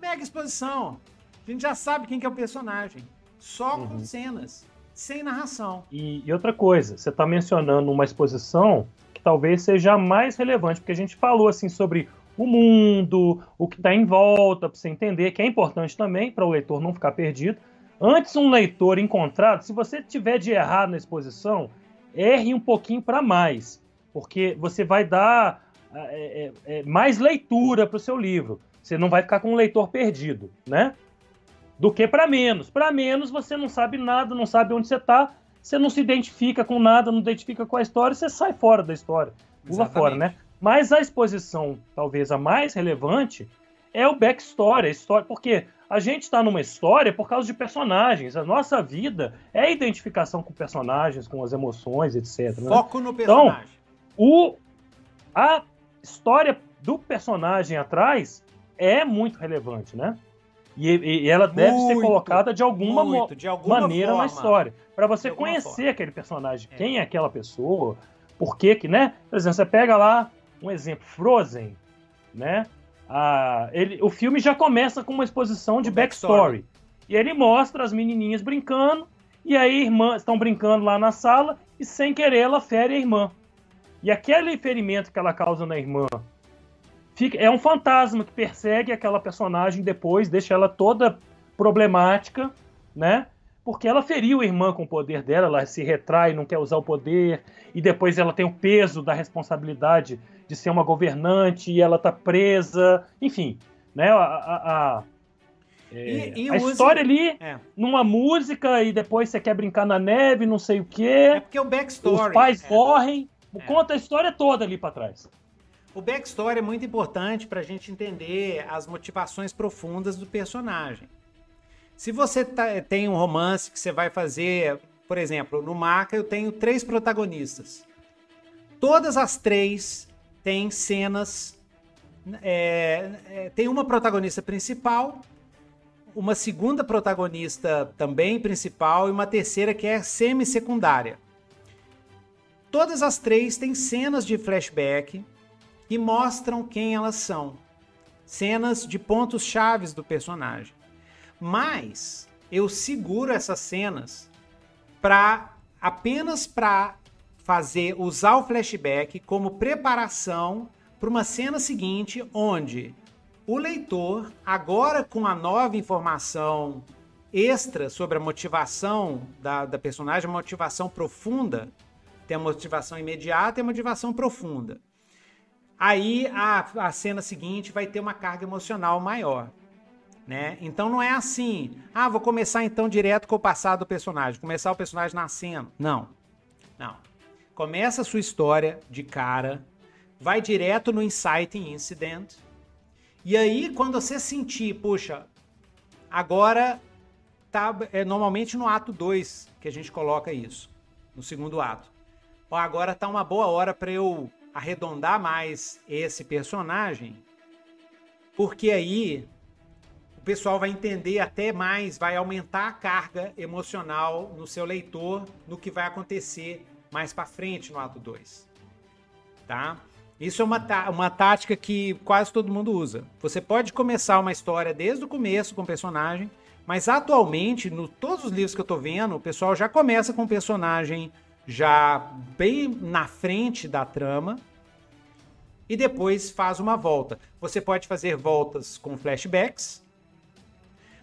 Mega exposição. A gente já sabe quem que é o personagem só uhum. com cenas, sem narração. E, e outra coisa, você está mencionando uma exposição que talvez seja a mais relevante, porque a gente falou assim sobre o mundo, o que está em volta, para você entender, que é importante também para o leitor não ficar perdido. Antes um leitor encontrado, se você tiver de errar na exposição, erre um pouquinho para mais, porque você vai dar é, é, é mais leitura para o seu livro. Você não vai ficar com um leitor perdido, né? do que para menos. Para menos você não sabe nada, não sabe onde você está, você não se identifica com nada, não identifica com a história, você sai fora da história, pula Exatamente. fora, né? Mas a exposição, talvez a mais relevante, é o backstory, a história, porque a gente está numa história por causa de personagens. A nossa vida é a identificação com personagens, com as emoções, etc. Né? Foco no então, personagem. Então, o, a história do personagem atrás é muito relevante, né? E, e ela muito, deve ser colocada de alguma, muito, de alguma maneira forma. na história. para você conhecer forma. aquele personagem. É. Quem é aquela pessoa? Por que que, né? Por exemplo, você pega lá um exemplo, Frozen, né? Ah, ele, o filme já começa com uma exposição de backstory. backstory. E ele mostra as menininhas brincando, e aí irmãs estão brincando lá na sala, e sem querer ela fere a irmã. E aquele ferimento que ela causa na irmã fica, é um fantasma que persegue aquela personagem depois, deixa ela toda problemática, né? Porque ela feriu a irmã com o poder dela, ela se retrai, não quer usar o poder, e depois ela tem o peso da responsabilidade de ser uma governante, e ela tá presa, enfim, né? A, a, a, é, e, e a história ali, é. numa música, e depois você quer brincar na neve, não sei o quê. É porque é o backstory. Os pais é. morrem, é. conta a história toda ali para trás. O backstory é muito importante para a gente entender as motivações profundas do personagem. Se você tá, tem um romance que você vai fazer, por exemplo, no Maca eu tenho três protagonistas. Todas as três têm cenas. É, é, tem uma protagonista principal, uma segunda protagonista também principal e uma terceira que é semi-secundária. Todas as três têm cenas de flashback que mostram quem elas são. Cenas de pontos chaves do personagem. Mas eu seguro essas cenas para apenas para fazer usar o flashback como preparação para uma cena seguinte onde o leitor, agora com a nova informação extra sobre a motivação da, da personagem, motivação profunda, tem a motivação imediata e a motivação profunda. Aí a, a cena seguinte vai ter uma carga emocional maior. Né? Então não é assim, ah, vou começar então direto com o passado do personagem, começar o personagem nascendo. Não. Não. Começa a sua história de cara, vai direto no inciting incident. E aí quando você sentir, puxa, agora tá é normalmente no ato 2 que a gente coloca isso, no segundo ato. Ó, agora tá uma boa hora para eu arredondar mais esse personagem, porque aí pessoal vai entender até mais, vai aumentar a carga emocional no seu leitor no que vai acontecer mais para frente no ato 2. Tá? Isso é uma, tá, uma tática que quase todo mundo usa. Você pode começar uma história desde o começo com o personagem, mas atualmente, no todos os livros que eu tô vendo, o pessoal já começa com o personagem já bem na frente da trama e depois faz uma volta. Você pode fazer voltas com flashbacks,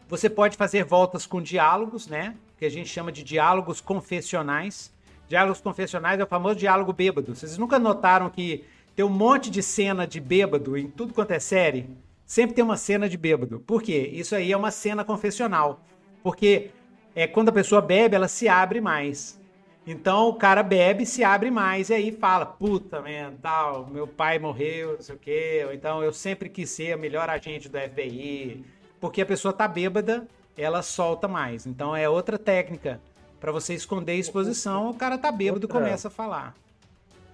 você pode fazer voltas com diálogos, né? Que a gente chama de diálogos confessionais. Diálogos confessionais é o famoso diálogo bêbado. Vocês nunca notaram que tem um monte de cena de bêbado em tudo quanto é série? Sempre tem uma cena de bêbado. Por quê? Isso aí é uma cena confessional. Porque é quando a pessoa bebe, ela se abre mais. Então o cara bebe, se abre mais e aí fala: puta, man, tal, meu pai morreu, não sei o quê. Ou então eu sempre quis ser a melhor agente do FBI. Porque a pessoa tá bêbada, ela solta mais. Então é outra técnica para você esconder a exposição. O cara tá bêbado e começa a falar.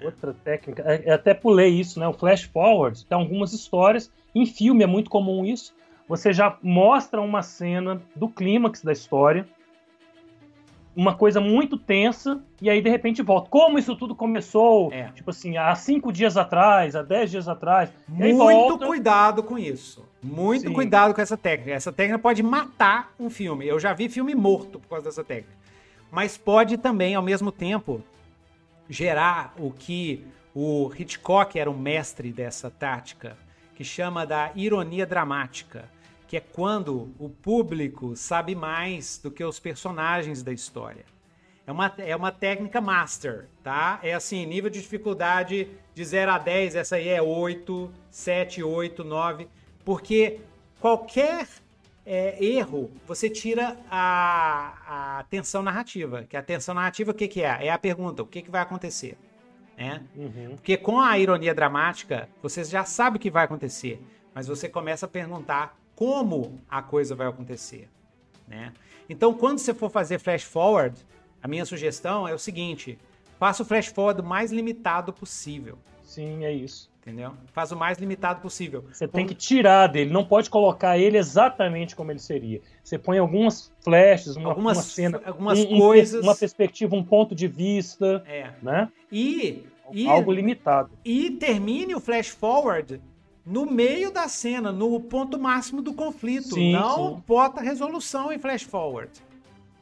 Outra técnica, é, eu até pulei isso, né? O flash forward tem algumas histórias. Em filme é muito comum isso. Você já mostra uma cena do clímax da história uma coisa muito tensa e aí de repente volta. Como isso tudo começou? É. Tipo assim, há cinco dias atrás, há dez dias atrás. Muito volta... cuidado com isso. Muito Sim. cuidado com essa técnica. Essa técnica pode matar um filme. Eu já vi filme morto por causa dessa técnica. Mas pode também, ao mesmo tempo, gerar o que o Hitchcock era o mestre dessa tática, que chama da ironia dramática que é quando o público sabe mais do que os personagens da história. É uma, é uma técnica master, tá? É assim, nível de dificuldade de 0 a 10, essa aí é 8, 7, 8, 9, porque qualquer é, erro, você tira a, a tensão narrativa. Que a tensão narrativa, o que, que é? É a pergunta, o que, que vai acontecer? Né? Uhum. Porque com a ironia dramática, você já sabe o que vai acontecer, mas você começa a perguntar como a coisa vai acontecer, né? Então, quando você for fazer flash forward, a minha sugestão é o seguinte: faça o flash forward o mais limitado possível. Sim, é isso. Entendeu? Faz o mais limitado possível. Você tem que tirar dele, não pode colocar ele exatamente como ele seria. Você põe algumas flashes, uma, algumas, uma cena, algumas um, coisas, uma perspectiva, um ponto de vista, é. né? E, e algo limitado. E termine o flash forward no meio da cena, no ponto máximo do conflito. Sim, não sim. bota resolução em flash forward.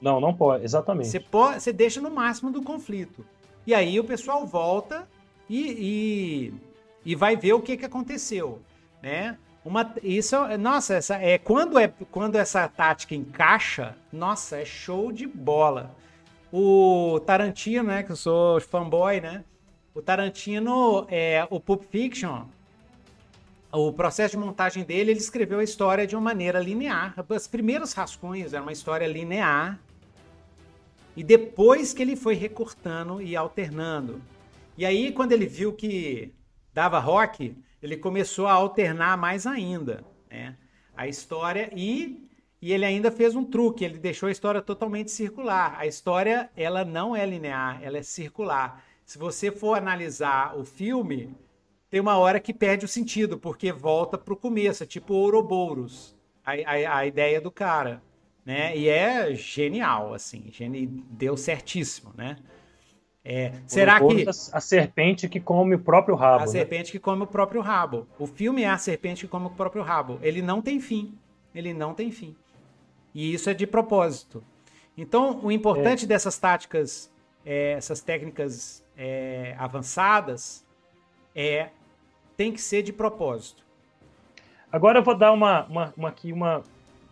Não, não pode, exatamente. Você, pode, você deixa no máximo do conflito. E aí o pessoal volta e, e, e vai ver o que, que aconteceu, né? Uma, isso, nossa, essa, é, quando, é, quando essa tática encaixa, nossa, é show de bola. O Tarantino, né, que eu sou fanboy, né? O Tarantino, é, o Pulp Fiction, o processo de montagem dele, ele escreveu a história de uma maneira linear. As primeiros rascunhos eram uma história linear. E depois que ele foi recortando e alternando. E aí, quando ele viu que dava rock, ele começou a alternar mais ainda, né? A história e e ele ainda fez um truque, ele deixou a história totalmente circular. A história, ela não é linear, ela é circular. Se você for analisar o filme, tem uma hora que perde o sentido, porque volta pro começo, é tipo Ouroboros, a, a, a ideia do cara, né? E é genial, assim, geni... deu certíssimo, né? É, será que a serpente que come o próprio rabo? A né? serpente que come o próprio rabo. O filme é a serpente que come o próprio rabo. Ele não tem fim. Ele não tem fim. E isso é de propósito. Então, o importante é. dessas táticas, é, essas técnicas é, avançadas, é tem que ser de propósito. Agora eu vou dar uma, uma, uma aqui, uma.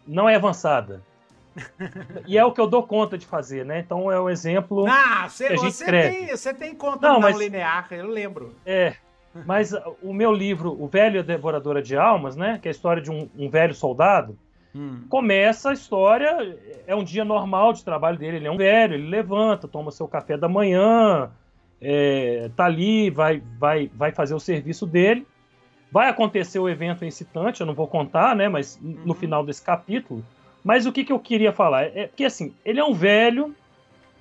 Não é avançada. [LAUGHS] e é o que eu dou conta de fazer, né? Então é o exemplo. Ah, gente você, tem, você tem conta não, mas, linear, eu lembro. É. Mas o meu livro, O Velho Devoradora de Almas, né? Que é a história de um, um velho soldado. Hum. Começa a história, é um dia normal de trabalho dele. Ele é um velho, ele levanta, toma seu café da manhã, é, tá ali, vai, vai, vai fazer o serviço dele. Vai acontecer o evento incitante, eu não vou contar, né? Mas uhum. no final desse capítulo. Mas o que, que eu queria falar? É que assim, ele é um velho,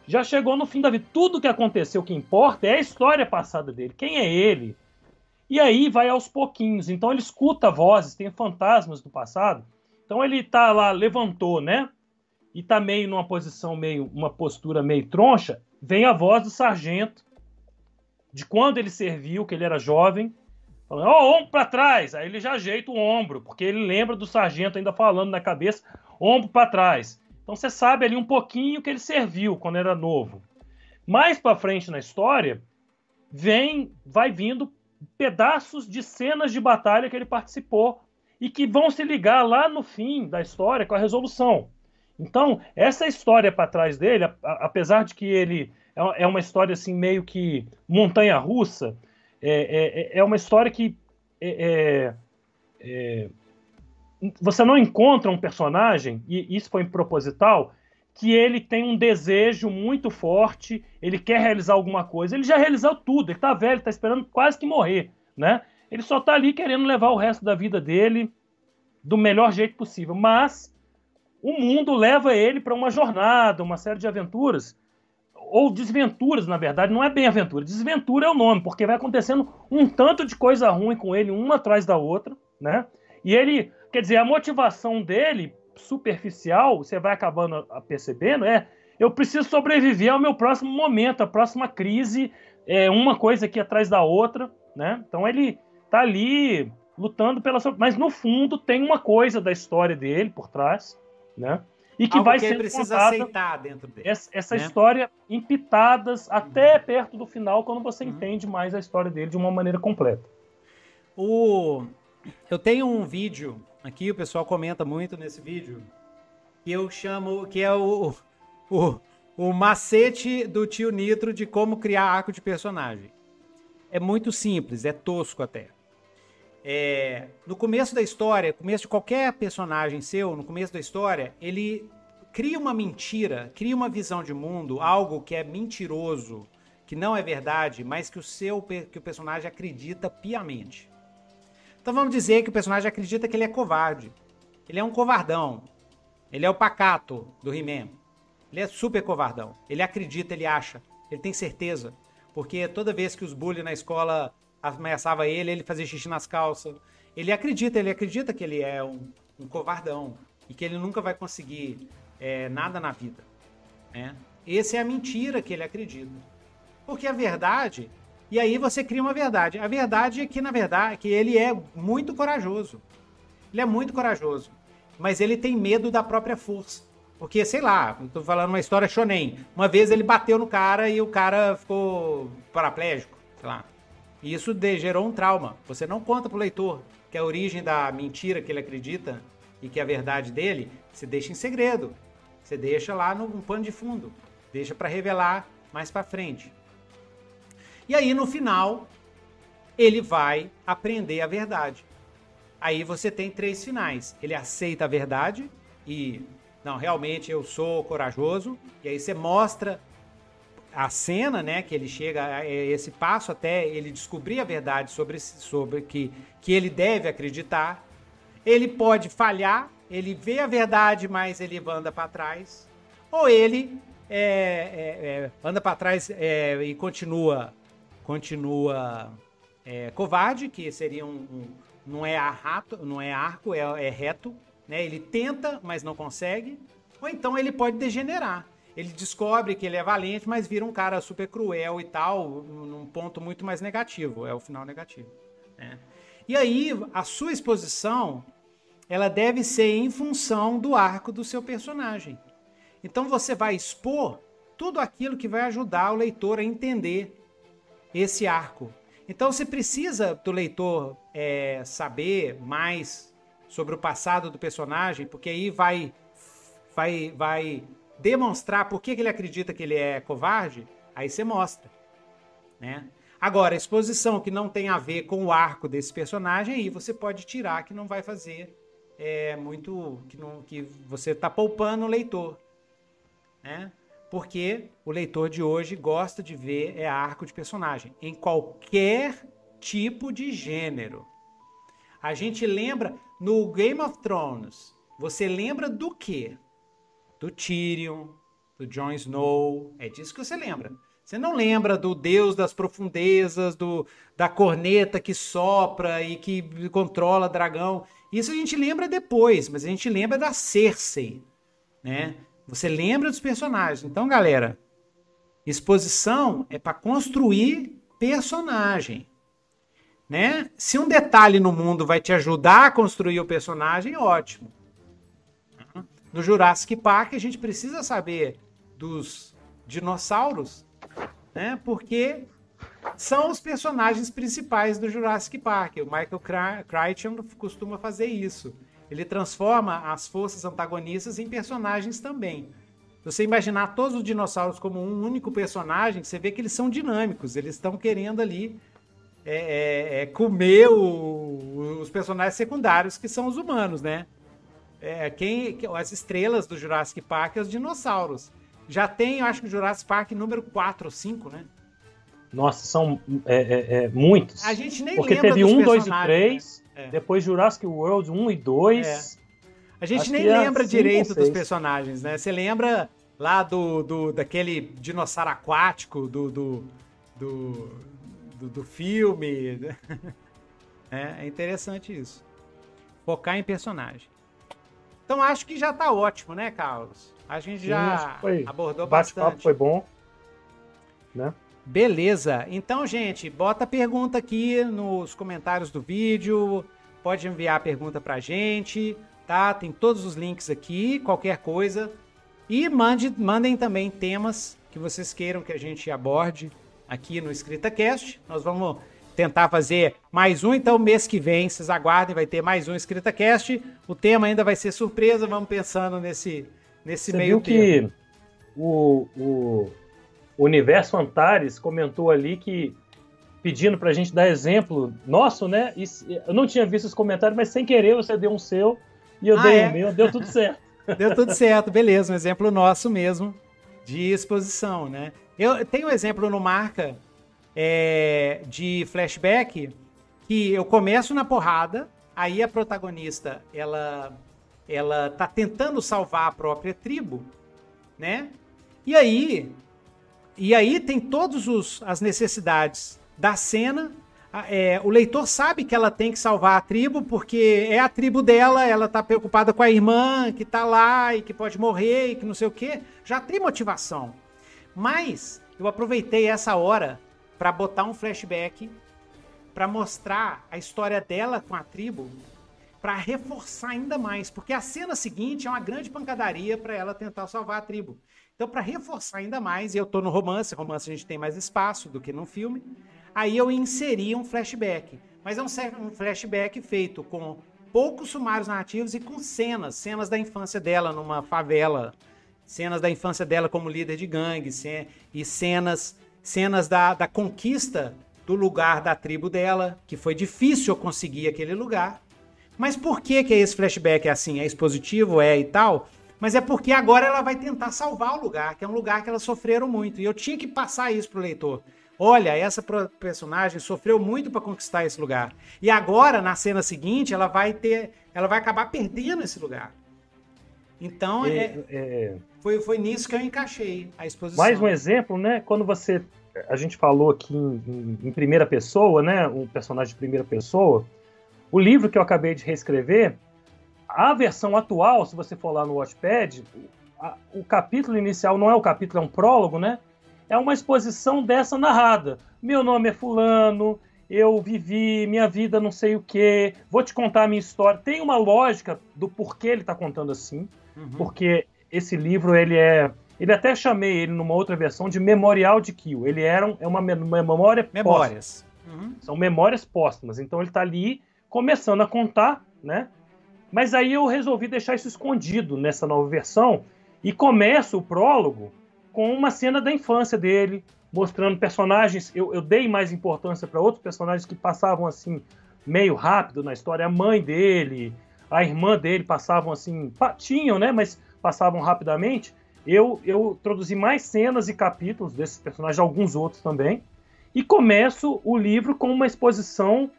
já chegou no fim da vida. Tudo que aconteceu, o que importa é a história passada dele. Quem é ele? E aí vai aos pouquinhos. Então ele escuta vozes, tem fantasmas do passado. Então ele tá lá, levantou, né? E tá meio numa posição meio, uma postura meio troncha. Vem a voz do sargento de quando ele serviu, que ele era jovem, falando, ó, oh, ombro para trás. Aí ele já ajeita o ombro, porque ele lembra do sargento ainda falando na cabeça, ombro para trás. Então você sabe ali um pouquinho que ele serviu quando era novo. Mais para frente na história, vem, vai vindo pedaços de cenas de batalha que ele participou e que vão se ligar lá no fim da história com a resolução. Então, essa história para trás dele, apesar de que ele é, é uma história assim meio que montanha russa, é, é, é, é uma história que é, é, você não encontra um personagem, e isso foi proposital, que ele tem um desejo muito forte, ele quer realizar alguma coisa. Ele já realizou tudo, ele está velho, está esperando quase que morrer, né? Ele só está ali querendo levar o resto da vida dele do melhor jeito possível. Mas o mundo leva ele para uma jornada, uma série de aventuras, ou desventuras, na verdade, não é bem aventura. Desventura é o nome, porque vai acontecendo um tanto de coisa ruim com ele, uma atrás da outra, né? E ele, quer dizer, a motivação dele, superficial, você vai acabando percebendo, é eu preciso sobreviver ao meu próximo momento, à próxima crise, é uma coisa aqui atrás da outra, né? Então ele tá ali lutando pela sua... Mas no fundo tem uma coisa da história dele por trás, né? E que Algo vai que ele precisa aceitar dentro dele. Essa, essa né? história em pitadas até uhum. perto do final, quando você uhum. entende mais a história dele de uma maneira completa. O... Eu tenho um vídeo aqui, o pessoal comenta muito nesse vídeo, que eu chamo, que é o, o, o macete do tio Nitro de como criar arco de personagem. É muito simples, é tosco até. É, no começo da história, começo de qualquer personagem seu, no começo da história, ele cria uma mentira, cria uma visão de mundo, algo que é mentiroso, que não é verdade, mas que o seu que o personagem acredita piamente. Então vamos dizer que o personagem acredita que ele é covarde. Ele é um covardão. Ele é o pacato do He-Man. Ele é super covardão. Ele acredita, ele acha, ele tem certeza. Porque toda vez que os bullies na escola ameaçava ele, ele fazia xixi nas calças. Ele acredita, ele acredita que ele é um, um covardão e que ele nunca vai conseguir é, nada na vida. Né? Essa é a mentira que ele acredita. Porque a verdade, e aí você cria uma verdade. A verdade é que, na verdade, que ele é muito corajoso. Ele é muito corajoso. Mas ele tem medo da própria força. Porque, sei lá, estou falando uma história shonen. Uma vez ele bateu no cara e o cara ficou paraplégico, sei lá. E isso gerou um trauma. Você não conta pro leitor que a origem da mentira que ele acredita e que é a verdade dele, você deixa em segredo. Você deixa lá no um pano de fundo. Deixa para revelar mais para frente. E aí no final ele vai aprender a verdade. Aí você tem três finais. Ele aceita a verdade e não, realmente eu sou corajoso. E aí você mostra a cena, né, que ele chega a esse passo até ele descobrir a verdade sobre, sobre que, que ele deve acreditar. Ele pode falhar, ele vê a verdade, mas ele anda para trás. Ou ele é, é, é, anda para trás é, e continua, continua é, covarde, que seria um, um, não é rato, não é arco, é, é reto. Né? Ele tenta, mas não consegue. Ou então ele pode degenerar ele descobre que ele é valente, mas vira um cara super cruel e tal, num ponto muito mais negativo, é o final negativo. Né? E aí, a sua exposição, ela deve ser em função do arco do seu personagem. Então você vai expor tudo aquilo que vai ajudar o leitor a entender esse arco. Então você precisa do leitor é, saber mais sobre o passado do personagem, porque aí vai, vai, vai demonstrar por que, ele acredita que ele é covarde, aí você mostra. Né? Agora, exposição que não tem a ver com o arco desse personagem, aí você pode tirar que não vai fazer é, muito. que, não, que você está poupando o leitor. Né? Porque o leitor de hoje gosta de ver é arco de personagem, em qualquer tipo de gênero. A gente lembra no Game of Thrones, você lembra do quê? Do Tyrion, do Jon Snow. É disso que você lembra. Você não lembra do deus das profundezas, do da corneta que sopra e que controla dragão. Isso a gente lembra depois, mas a gente lembra da Cersei, né? Você lembra dos personagens. Então, galera, exposição é para construir personagem, né? Se um detalhe no mundo vai te ajudar a construir o personagem, ótimo no Jurassic Park a gente precisa saber dos dinossauros, né? Porque são os personagens principais do Jurassic Park. O Michael Crichton costuma fazer isso. Ele transforma as forças antagonistas em personagens também. Você imaginar todos os dinossauros como um único personagem, você vê que eles são dinâmicos, eles estão querendo ali é, é, é comer o, os personagens secundários, que são os humanos, né? É, quem, as estrelas do Jurassic Park, os dinossauros. Já tem, eu acho que o Jurassic Park número 4 ou 5, né? Nossa, são é, é, é, muitos. A gente nem Porque lembra teve 1, 2 e 3, né? depois Jurassic World 1 e 2. A gente nem lembra direito dos personagens, né? Você lembra lá do, do daquele dinossauro aquático do, do, do, do, do filme. [LAUGHS] É, é interessante isso. Focar em personagem. Então acho que já tá ótimo, né, Carlos? A gente Sim, já abordou bastante. foi bom. Né? Beleza. Então, gente, bota a pergunta aqui nos comentários do vídeo. Pode enviar a pergunta pra gente, tá? Tem todos os links aqui, qualquer coisa. E mande, mandem também temas que vocês queiram que a gente aborde aqui no EscritaCast. Nós vamos tentar fazer mais um, então mês que vem, vocês aguardem, vai ter mais um EscritaCast. O tema ainda vai ser surpresa, vamos pensando nesse, nesse Você meio viu tempo. que o, o Universo Antares comentou ali que pedindo pra gente dar exemplo nosso, né? E, eu não tinha visto os comentários, mas sem querer você deu um seu e eu ah, dei o é? um meu, deu tudo certo. [LAUGHS] deu tudo certo, beleza, um exemplo nosso mesmo de exposição, né? Eu tenho um exemplo no Marca é, de flashback que eu começo na porrada, aí a protagonista ela ela tá tentando salvar a própria tribo, né? E aí e aí tem todas as necessidades da cena. É, o leitor sabe que ela tem que salvar a tribo, porque é a tribo dela, ela tá preocupada com a irmã que tá lá e que pode morrer e que não sei o quê. Já tem motivação. Mas eu aproveitei essa hora para botar um flashback para mostrar a história dela com a tribo, para reforçar ainda mais, porque a cena seguinte é uma grande pancadaria para ela tentar salvar a tribo. Então, para reforçar ainda mais, e eu tô no romance, romance a gente tem mais espaço do que no filme, aí eu inseri um flashback. Mas é um, flashback feito com poucos sumários narrativos e com cenas, cenas da infância dela numa favela, cenas da infância dela como líder de gangue, e cenas, cenas da, da conquista do lugar da tribo dela, que foi difícil eu conseguir aquele lugar. Mas por que, que esse flashback é assim? É expositivo? É e tal? mas é porque agora ela vai tentar salvar o lugar, que é um lugar que elas sofreram muito. E eu tinha que passar isso pro leitor. Olha, essa personagem sofreu muito para conquistar esse lugar. E agora, na cena seguinte, ela vai ter. Ela vai acabar perdendo esse lugar. Então, é, é, é... Foi, foi nisso que eu encaixei a exposição. Mais um exemplo, né? Quando você. A gente falou aqui em, em, em primeira pessoa, né? Um personagem de primeira pessoa. O livro que eu acabei de reescrever, a versão atual, se você for lá no Watchpad, a, o capítulo inicial não é o capítulo, é um prólogo, né? É uma exposição dessa narrada. Meu nome é Fulano, eu vivi minha vida não sei o que, vou te contar a minha história. Tem uma lógica do porquê ele está contando assim, uhum. porque esse livro ele é ele até chamei ele numa outra versão de Memorial de Kill. Ele era um, é uma, uma memória memórias. Uhum. São memórias póstumas. Então ele está ali começando a contar, né? Mas aí eu resolvi deixar isso escondido nessa nova versão e começo o prólogo com uma cena da infância dele, mostrando personagens. Eu, eu dei mais importância para outros personagens que passavam assim meio rápido na história. A mãe dele, a irmã dele passavam assim, tinham, né? Mas passavam rapidamente. Eu, eu introduzi mais cenas e capítulos desses personagens, alguns outros também. E começo o livro com uma exposição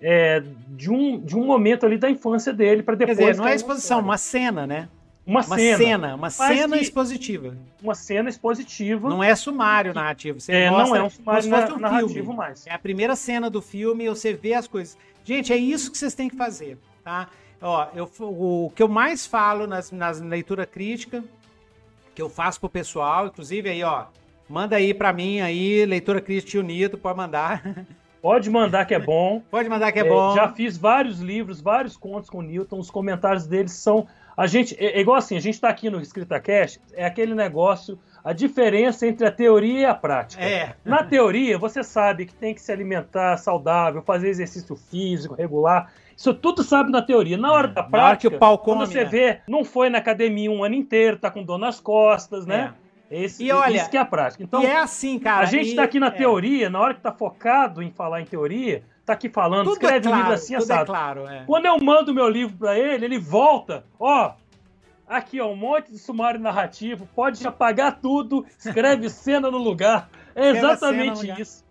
é, de, um, de um momento ali da infância dele para depois. Quer dizer, não é exposição, uma cena, né? Uma, uma cena. cena. Uma cena expositiva. Uma cena expositiva. Não é sumário narrativo. Você é, não é um sumário um narrativo filme. mais. É a primeira cena do filme, você vê as coisas. Gente, é isso que vocês têm que fazer, tá? Ó, eu, o que eu mais falo nas, nas leitura crítica, que eu faço pro pessoal, inclusive aí, ó, manda aí para mim aí, leitura crítica unido, pode mandar. [LAUGHS] Pode mandar que é bom. Pode mandar que é, é bom. Já fiz vários livros, vários contos com o Newton. Os comentários deles são A gente, é, é igual assim, a gente está aqui no EscritaCast, é aquele negócio, a diferença entre a teoria e a prática. É. Na teoria, você sabe que tem que se alimentar saudável, fazer exercício físico regular. Isso tudo sabe na teoria. Na hora da prática, hora come, quando você né? vê, não foi na academia um ano inteiro, tá com dor nas costas, né? É. Esse, e olha, isso que é a prática. Então, é assim, cara. A gente está aqui na é. teoria, na hora que está focado em falar em teoria, tá aqui falando, tudo escreve é claro, um livro assim, assado. É claro, é. Quando eu mando meu livro para ele, ele volta, ó, aqui ó, um monte de sumário narrativo, pode apagar tudo, escreve [LAUGHS] cena no lugar. É exatamente isso.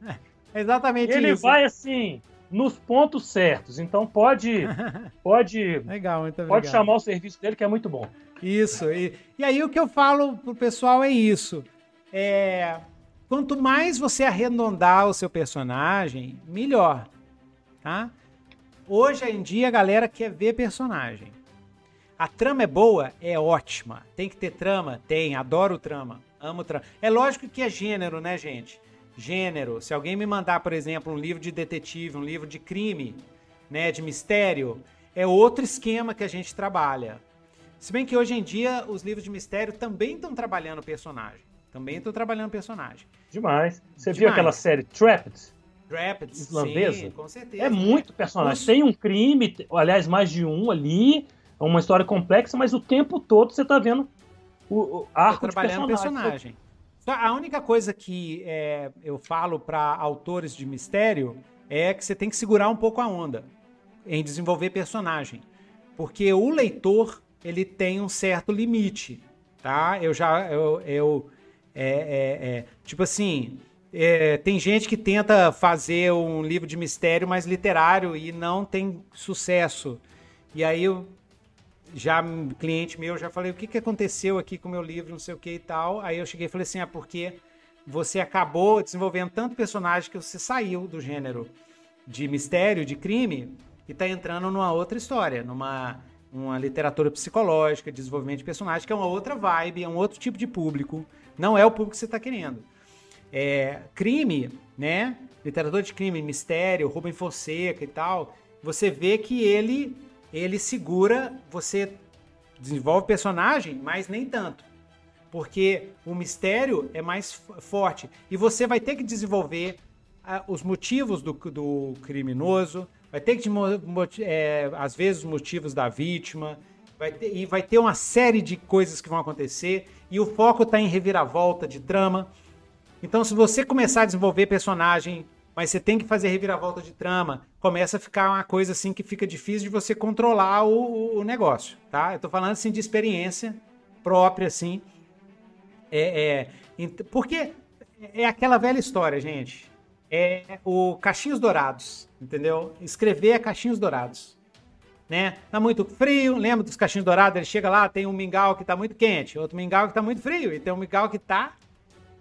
É exatamente ele isso. Ele vai assim, nos pontos certos. Então pode, [LAUGHS] pode, legal, muito pode chamar o serviço dele que é muito bom. Isso. E, e aí o que eu falo pro pessoal é isso. É, quanto mais você arredondar o seu personagem, melhor tá? Hoje em dia a galera quer ver personagem. A trama é boa? É ótima. Tem que ter trama? Tem. Adoro trama. Amo trama. É lógico que é gênero, né, gente? Gênero. Se alguém me mandar, por exemplo, um livro de detetive, um livro de crime, né, de mistério, é outro esquema que a gente trabalha. Se bem que hoje em dia os livros de mistério também estão trabalhando personagem. Também estão trabalhando personagem. Demais. Você Demais. viu aquela série Trapped? Rapids, islandesa. Sim, com certeza. É muito personagem. Tem um crime, aliás, mais de um ali, é uma história complexa, mas o tempo todo você tá vendo o, o arco trabalhando de personagem. personagem. A única coisa que é, eu falo para autores de mistério é que você tem que segurar um pouco a onda em desenvolver personagem, porque o leitor ele tem um certo limite, tá? Eu já eu, eu é, é, é tipo assim é, tem gente que tenta fazer um livro de mistério mais literário e não tem sucesso. E aí já cliente meu já falei o que, que aconteceu aqui com o meu livro, não sei o que e tal. Aí eu cheguei e falei assim, ah, porque você acabou desenvolvendo tanto personagem que você saiu do gênero de mistério, de crime, e está entrando numa outra história, numa uma literatura psicológica, desenvolvimento de personagem, que é uma outra vibe, é um outro tipo de público. Não é o público que você está querendo. É, crime, né? Literatura de crime, mistério, Rubem Fonseca e tal. Você vê que ele ele segura, você desenvolve personagem, mas nem tanto. Porque o mistério é mais forte. E você vai ter que desenvolver uh, os motivos do, do criminoso, vai ter que, é, às vezes, os motivos da vítima, vai ter, e vai ter uma série de coisas que vão acontecer. E o foco está em reviravolta de trama. Então, se você começar a desenvolver personagem, mas você tem que fazer reviravolta de trama, começa a ficar uma coisa assim que fica difícil de você controlar o, o negócio, tá? Eu tô falando assim de experiência própria, assim. É, é, porque é aquela velha história, gente. É o Caixinhos Dourados, entendeu? Escrever é Caixinhos Dourados. Né? Tá muito frio, lembra dos caixinhos dourados? Ele chega lá, tem um mingau que tá muito quente, outro mingau que tá muito frio, e tem um mingau que tá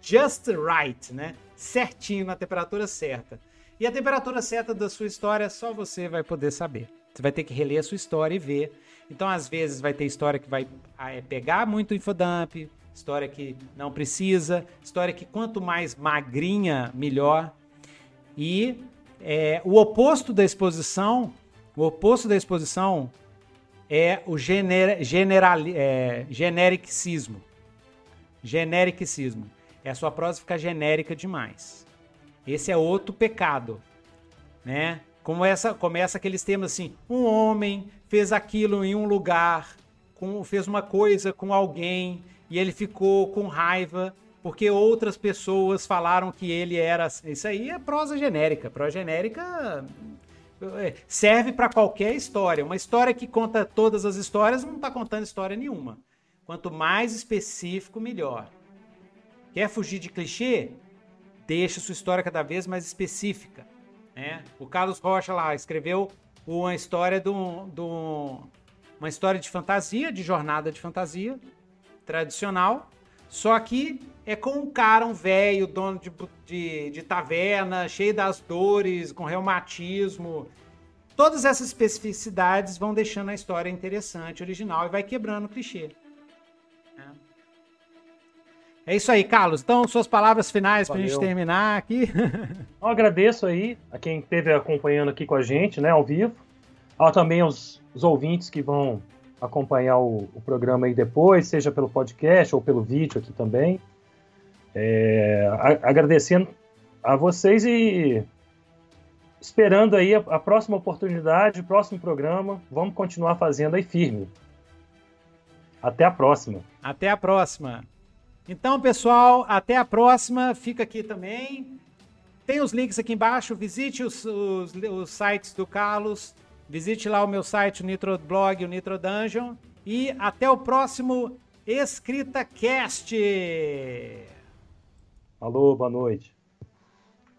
just right, né? Certinho na temperatura certa. E a temperatura certa da sua história só você vai poder saber. Você vai ter que reler a sua história e ver. Então, às vezes, vai ter história que vai ah, é, pegar muito infodump, história que não precisa, história que quanto mais magrinha, melhor. E é, o oposto da exposição, o oposto da exposição é o gener, general, é, genericismo. Genericismo é a sua prosa ficar genérica demais. Esse é outro pecado, né? Como essa, começa aqueles temas assim, um homem fez aquilo em um lugar, com, fez uma coisa com alguém e ele ficou com raiva porque outras pessoas falaram que ele era. Isso aí é prosa genérica. Prosa genérica é, serve para qualquer história. Uma história que conta todas as histórias não está contando história nenhuma. Quanto mais específico, melhor. Quer fugir de clichê? Deixa sua história cada vez mais específica. Né? O Carlos Rocha lá escreveu uma história do, do, uma história de fantasia, de jornada de fantasia tradicional, só que é com um cara, um velho, dono de, de, de taverna, cheio das dores, com reumatismo. Todas essas especificidades vão deixando a história interessante, original e vai quebrando o clichê. É isso aí, Carlos. Então, suas palavras finais para a gente terminar aqui. [LAUGHS] Eu agradeço aí a quem esteve acompanhando aqui com a gente, né, ao vivo. Ao também os, os ouvintes que vão acompanhar o, o, programa aí depois, seja pelo podcast ou pelo vídeo aqui também. É, a, agradecendo a vocês e esperando aí a, a, próxima oportunidade, o próximo programa. Vamos continuar fazendo aí firme. Até a próxima. Até a próxima. Então, pessoal, até a próxima. Fica aqui também. Tem os links aqui embaixo. Visite os, os, os sites do Carlos. Visite lá o meu site, o Nitro Blog, o Nitro Dungeon. E até o próximo EscritaCast. Alô, boa noite.